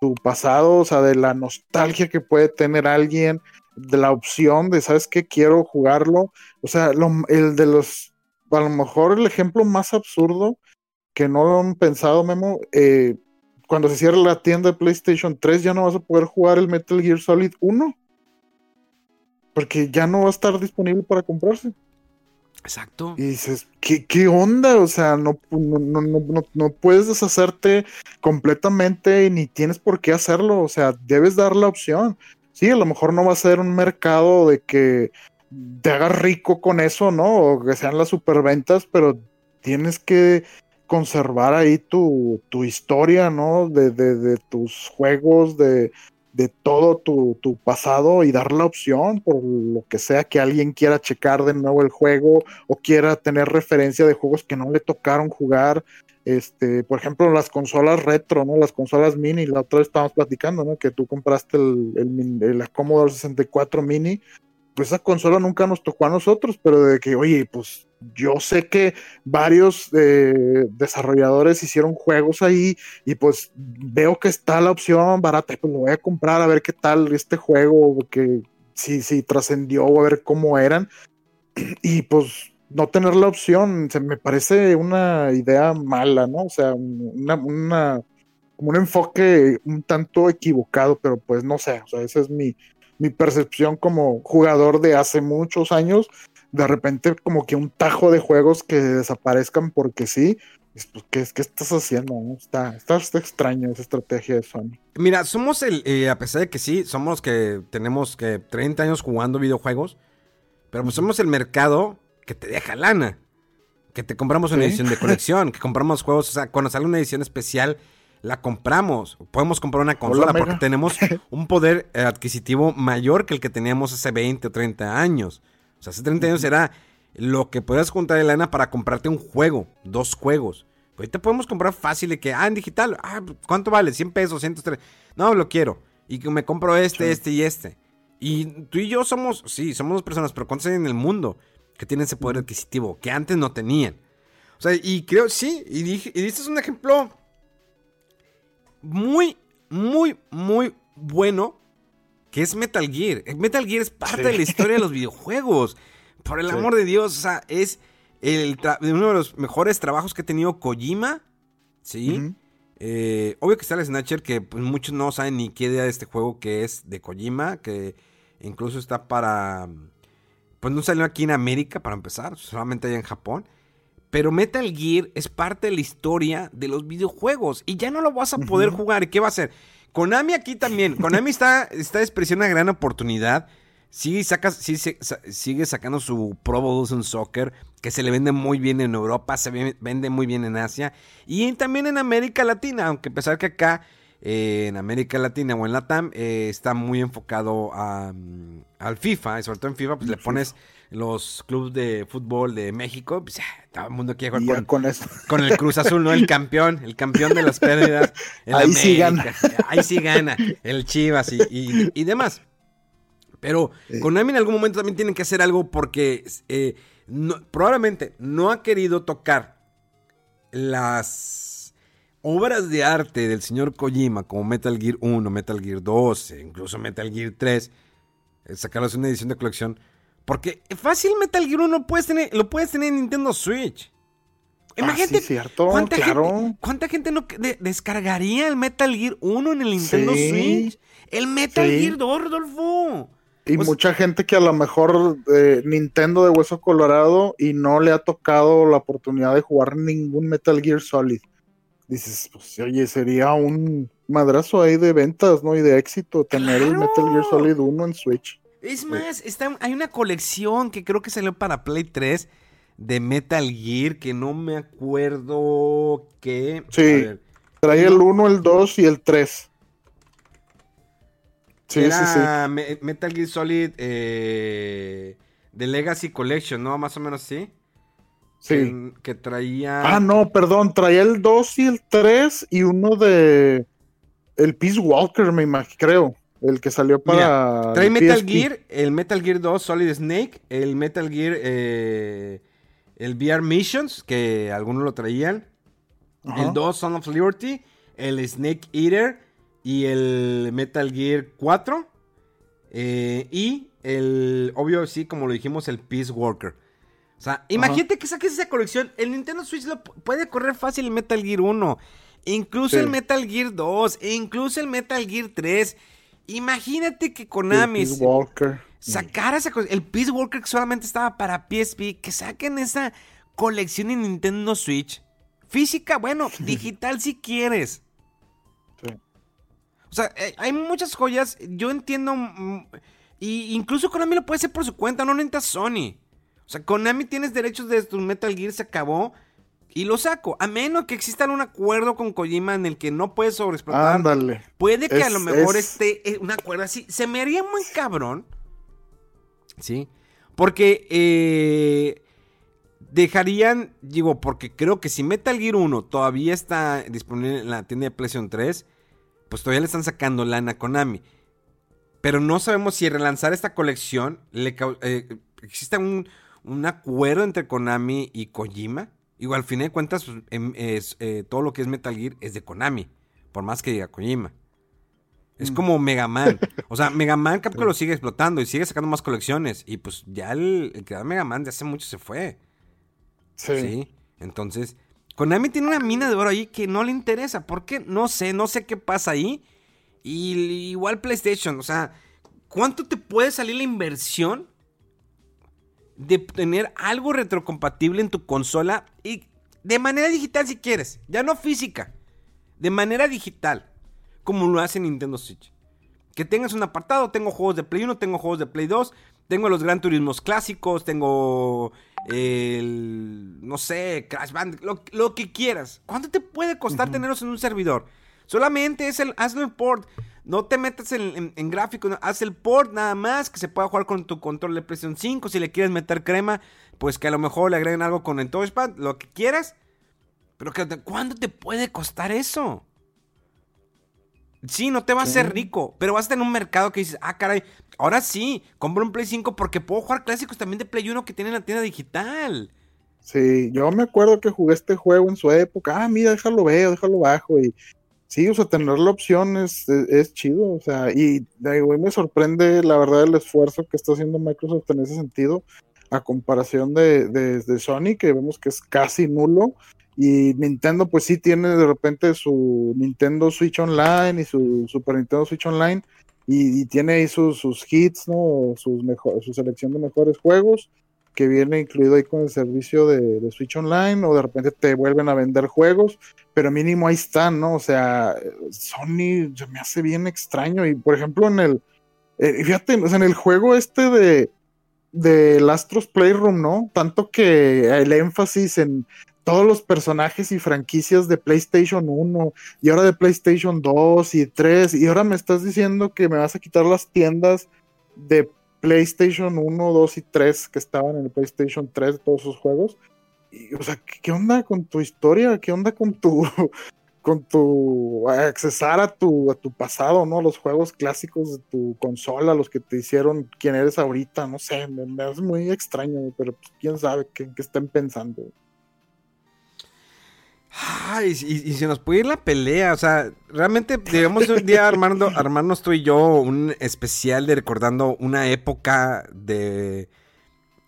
tu pasado, o sea, de la nostalgia que puede tener alguien, de la opción de, ¿sabes qué? Quiero jugarlo. O sea, el de los, a lo mejor el ejemplo más absurdo que no lo han pensado, Memo, eh, cuando se cierra la tienda de PlayStation 3 ya no vas a poder jugar el Metal Gear Solid 1. Porque ya no va a estar disponible para comprarse. Exacto. Y dices, ¿qué, qué onda? O sea, no, no, no, no, puedes deshacerte completamente ni tienes por qué hacerlo. O sea, debes dar la opción sí, a lo mejor no va a ser un mercado de que te hagas rico con eso, ¿no? O que sean las superventas, pero tienes que conservar ahí tu, historia, ¿no? De, de, tus juegos, de, de todo tu, tu, pasado y dar la opción por lo que sea que alguien quiera checar de nuevo el juego o quiera tener referencia de juegos que no le tocaron jugar. este, por ejemplo, las consolas retro, ¿no? Las consolas mini, la otra vez estábamos platicando, ¿no? Que tú compraste el, el, el Commodore 64 mini, pues esa consola nunca nos tocó a nosotros, pero de que, oye, pues yo sé que varios eh, desarrolladores hicieron juegos ahí y pues veo que está la opción barata, pues lo voy a comprar a ver qué tal este juego, que si, si trascendió o a ver cómo eran. Y pues no tener la opción, se me parece una idea mala, ¿no? O sea, una, una, como un enfoque un tanto equivocado, pero pues no sé, o sea, esa es mi, mi percepción como jugador de hace muchos años. De repente, como que un tajo de juegos que desaparezcan porque sí. Pues, ¿qué, ¿Qué, estás haciendo? Está, está, extraño esa estrategia de Sony. Mira, somos el, eh, a pesar de que sí, somos los que tenemos que 30 años jugando videojuegos, pero pues somos el mercado que te deja lana. Que te compramos una edición de colección, que compramos juegos, o sea, cuando sale una edición especial, la compramos. Podemos comprar una consola porque tenemos un poder adquisitivo mayor que el que teníamos hace 20 o 30 años. O sea, hace 30 años era lo que podías juntar de lana para comprarte un juego, dos juegos. Ahorita podemos comprar fácil de que, ah, en digital, ah, ¿cuánto vale? 100 pesos, 103. No, lo quiero. Y que me compro este, este y este. Y tú y yo somos, sí, somos dos personas, pero ¿cuántos hay en el mundo? que tienen ese poder adquisitivo, que antes no tenían. O sea, y creo, sí, y, dije, y este es un ejemplo muy, muy, muy bueno, que es Metal Gear. Metal Gear es parte de la historia de los videojuegos. Por el amor de Dios, o sea, es el uno de los mejores trabajos que ha tenido Kojima, ¿sí? Eh, obvio que está el Snatcher, que pues, muchos no saben ni qué idea de este juego que es de Kojima, que incluso está para pues no salió aquí en América para empezar, solamente allá en Japón. Pero Metal Gear es parte de la historia de los videojuegos y ya no lo vas a poder jugar. ¿Y qué va a hacer? Konami aquí también. Konami está, está despreciando una gran oportunidad. Sí, saca, sigue sacando su Pro Evolution Soccer, que se le vende muy bien en Europa, se vende muy bien en Asia y también en América Latina, aunque a pesar que acá eh, en América Latina o en Latam eh, está muy enfocado mm, al FIFA, y sobre todo en FIFA, pues le pones los clubes de fútbol de México, pues todo el mundo quiere jugar con, con, el Cruz Azul, ¿no? El campeón, el campeón de las pérdidas. Ahí sí gana. Ahí sí gana, el Chivas y, demás. Pero Konami en algún momento también tiene que hacer algo porque eh, probablemente no ha querido tocar las obras de arte del señor Kojima, como Metal Gear 1, Metal Gear 2, incluso Metal Gear 3, eh, sacarlos una edición de colección. Porque fácil Metal Gear 1 puedes tener, lo puedes tener en Nintendo Switch. Ah, Imagínate, cierto, ¿cuánta, gente, ¿cuánta gente no descargaría el Metal Gear 1 en el Nintendo Switch? El Metal Gear 2, Rodolfo. Y mucha gente que a lo mejor eh, Nintendo de Hueso Colorado y no le ha tocado la oportunidad de jugar ningún Metal Gear Solid dices, pues oye, sería un madrazo ahí de ventas, ¿no? Y de éxito tener el Metal Gear Solid 1 en Switch. Es más, está, hay una colección que creo que salió para Play 3 de Metal Gear que no me acuerdo qué. Sí, trae el 1, el 2 y el 3. Sí, sí, sí. Metal Gear Solid eh, The Legacy Collection, ¿no? Más o menos sí. Sí. Que, traía. Ah, no, perdón, traía el 2 y el 3 y uno de. El Peace Walker, me imagino, creo. El que salió para. trae Metal Gear, el Metal Gear 2 Solid Snake, el Metal Gear. Eh, el VR Missions, que algunos lo traían. El 2 Son of Liberty, el Snake Eater y el Metal Gear 4. Eh, y el, obvio, sí, como lo dijimos, el Peace Walker. O sea, imagínate que saques esa colección. El Nintendo Switch lo puede correr fácil el Metal Gear 1. Incluso el Metal Gear 2. E incluso el Metal Gear 3. Imagínate que Konami sacara esa El Peace Walker que solamente estaba para PSP. Que saquen esa colección en Nintendo Switch. Física, bueno, digital si quieres. O sea, eh, hay muchas joyas. Yo entiendo. Mm, y incluso Konami lo puede hacer por su cuenta. No necesitas Sony. O sea, Konami tienes derechos de tu Metal Gear, se acabó. Y lo saco. A menos que exista un acuerdo con Kojima en el que no puedes sobreexplotar. Ándale. Puede que a lo mejor esté eh, un acuerdo así. Se me haría muy cabrón. ¿Sí? Porque eh, dejarían, digo, porque creo que si Metal Gear 1 todavía está disponible en la tienda de PlayStation 3, pues todavía le están sacando lana a Konami. Pero no sabemos si relanzar esta colección le eh, existe un, acuerdo entre Konami y Kojima. Igual, al fin de cuentas, pues, em, es, eh, todo lo que es Metal Gear es de Konami, por más que diga Kojima. Es mm. como Mega Man. O sea, Mega Man Capcom lo sigue explotando y sigue sacando más colecciones. Y pues ya el, el creador de Mega Man de hace mucho se fue. Sí. Entonces, Konami tiene una mina de oro ahí que no le interesa. ¿Por qué? No sé, no sé qué pasa ahí. Y igual PlayStation, o sea, ¿cuánto te puede salir la inversión de tener algo retrocompatible en tu consola y de manera digital si quieres, ya no física, de manera digital, como lo hace Nintendo Switch? Que tengas un apartado, tengo juegos de Play 1, tengo juegos de Play 2, tengo los Gran Turismos clásicos, tengo el, no sé, Crash Band, lo, que quieras. ¿Cuánto te puede costar tenerlos en un servidor? Solamente es el, hazlo el port. No te metas en, gráfico, haz el port nada más, que se pueda jugar con tu control de PlayStation 5. Si le quieres meter crema, pues que a lo mejor le agreguen algo con el touchpad, lo que quieras. Pero que, ¿cuánto te puede costar eso? Sí, no te va a hacer rico, pero vas a tener un mercado que dices, ah, caray, ahora sí, compro un Play 5 porque puedo jugar clásicos también de Play 1 que tienen la tienda digital. Sí, yo me acuerdo que jugué este juego en su época, ah, mira, déjalo veo, déjalo bajo, y sí, o sea, tener la opción es, chido, o sea, y me sorprende la verdad el esfuerzo que está haciendo Microsoft en ese sentido, a comparación de, de Sony, que vemos que es casi nulo, y Nintendo, pues sí tiene de repente su Nintendo Switch Online y su Super Nintendo Switch Online. Y, tiene ahí sus, hits, ¿no? Sus su selección de mejores juegos, que viene incluido ahí con el servicio de, Switch Online, o de repente te vuelven a vender juegos, pero mínimo ahí están, ¿no? O sea, Sony se me hace bien extraño. Y por ejemplo, en el. Eh, fíjate, en el juego este de del Astros Playroom, ¿no? Tanto que el énfasis en todos los personajes y franquicias de PlayStation 1 y ahora de PlayStation 2 y 3 y ahora me estás diciendo que me vas a quitar las tiendas de PlayStation 1, 2 y 3 que estaban en el PlayStation 3 de todos esos juegos. Y, o sea, ¿qué, onda con tu historia? ¿Qué onda con tu con tu accesar a tu a tu pasado, ¿no? Los juegos clásicos de tu consola, los que te hicieron quien eres ahorita, no sé, me, hace muy extraño, pero pues, quién sabe qué, qué estén pensando. Ay, y, se nos puede ir la pelea, o sea, realmente debemos un día armando, armarnos tú y yo un especial de recordando una época de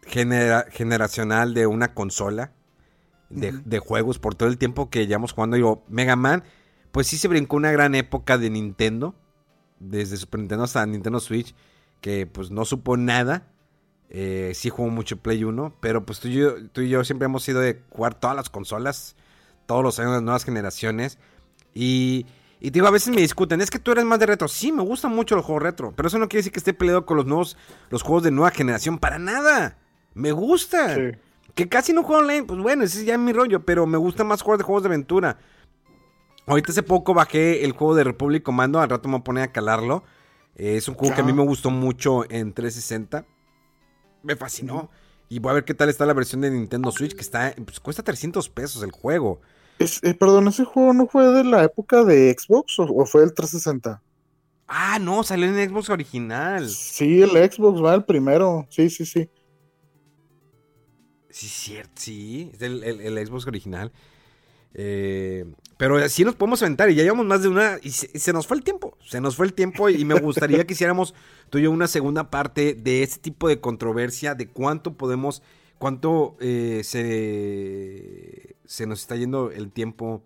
generacional de una consola de, juegos por todo el tiempo que llevamos jugando. Yo, Mega Man, pues sí se brincó una gran época de Nintendo, desde Super Nintendo hasta Nintendo Switch, que pues no supo nada. Eh, sí jugó mucho Play 1, pero pues tú y, yo, tú y yo siempre hemos sido de jugar todas las consolas todos los años de nuevas generaciones. Y, y digo, a veces me discuten, es que tú eres más de retro. Sí, me gustan mucho los juegos retro, pero eso no quiere decir que esté peleado con los nuevos, los juegos de nueva generación, para nada. Me gusta. Que casi no juego online, pues bueno, ese es ya mi rollo, pero me gusta más jugar de juegos de aventura. Ahorita hace poco bajé el juego de Republic Commando, al rato me voy a calarlo. Eh, es un juego que a mí me gustó mucho en 360. Me fascinó. Y voy a ver qué tal está la versión de Nintendo Switch, que está, pues cuesta 300 pesos el juego. Eh, perdón, ¿ese juego no fue de la época de Xbox o, fue el 360? Ah, no, salió en Xbox original. Sí, el Xbox va el primero. Sí, sí, sí. Sí, cierto, sí. Es el, el Xbox original. Eh, pero así nos podemos aventar y ya llevamos más de una y se, nos fue el tiempo, se nos fue el tiempo y me gustaría que hiciéramos tú y yo una segunda parte de este tipo de controversia, de cuánto podemos, cuánto eh, se, se, nos está yendo el tiempo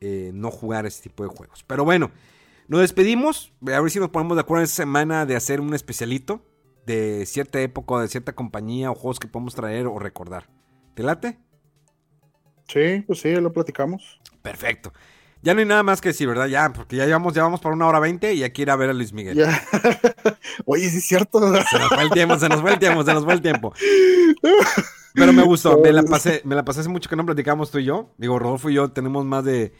eh, no jugar este tipo de juegos. Pero bueno, nos despedimos, a ver si nos ponemos de acuerdo en esta semana de hacer un especialito de cierta época, de cierta compañía o juegos que podemos traer o recordar. ¿Te late? Sí, pues sí, lo platicamos. Perfecto. Ya no hay nada más que decir, ¿verdad? Ya, porque ya llevamos, llevamos para una hora veinte y aquí ir a ver a Luis Miguel. Oye, sí es cierto. Se nos fue el tiempo, se nos fue el tiempo, se nos fue el tiempo. Pero me gustó, me la pasé, me la pasé hace mucho que no platicamos tú y yo. Digo, Rodolfo y yo tenemos más de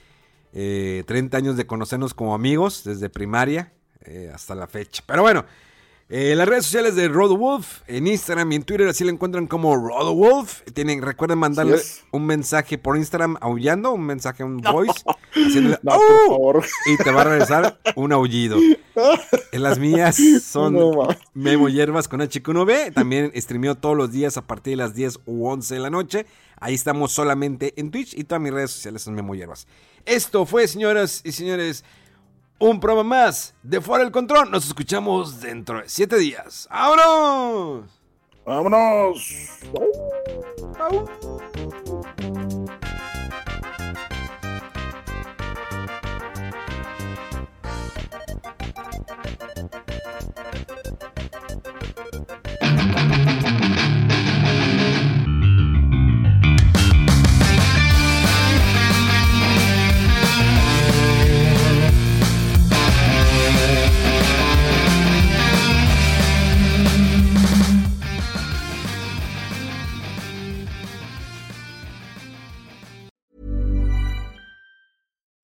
30 eh, años de conocernos como amigos, desde primaria eh, hasta la fecha. Pero bueno, Eh, las redes sociales de RodoWolf, en Instagram y en Twitter, así lo encuentran como RodoWolf. Tienen, recuerden mandarles un mensaje por Instagram aullando, un mensaje, un voice, No, por "Oh", favor. y te va a regresar un aullido. En las mías son No. Memo Hierbas con HQ1B. También streameo todos los días a partir de las 10 u 11 de la noche. Ahí estamos solamente en Twitch y todas mis redes sociales son Memo Hierbas. Esto fue, señoras y señores, un programa más de Fuera del Control. Nos escuchamos dentro de 7 días. ¡Vámonos! Vámonos.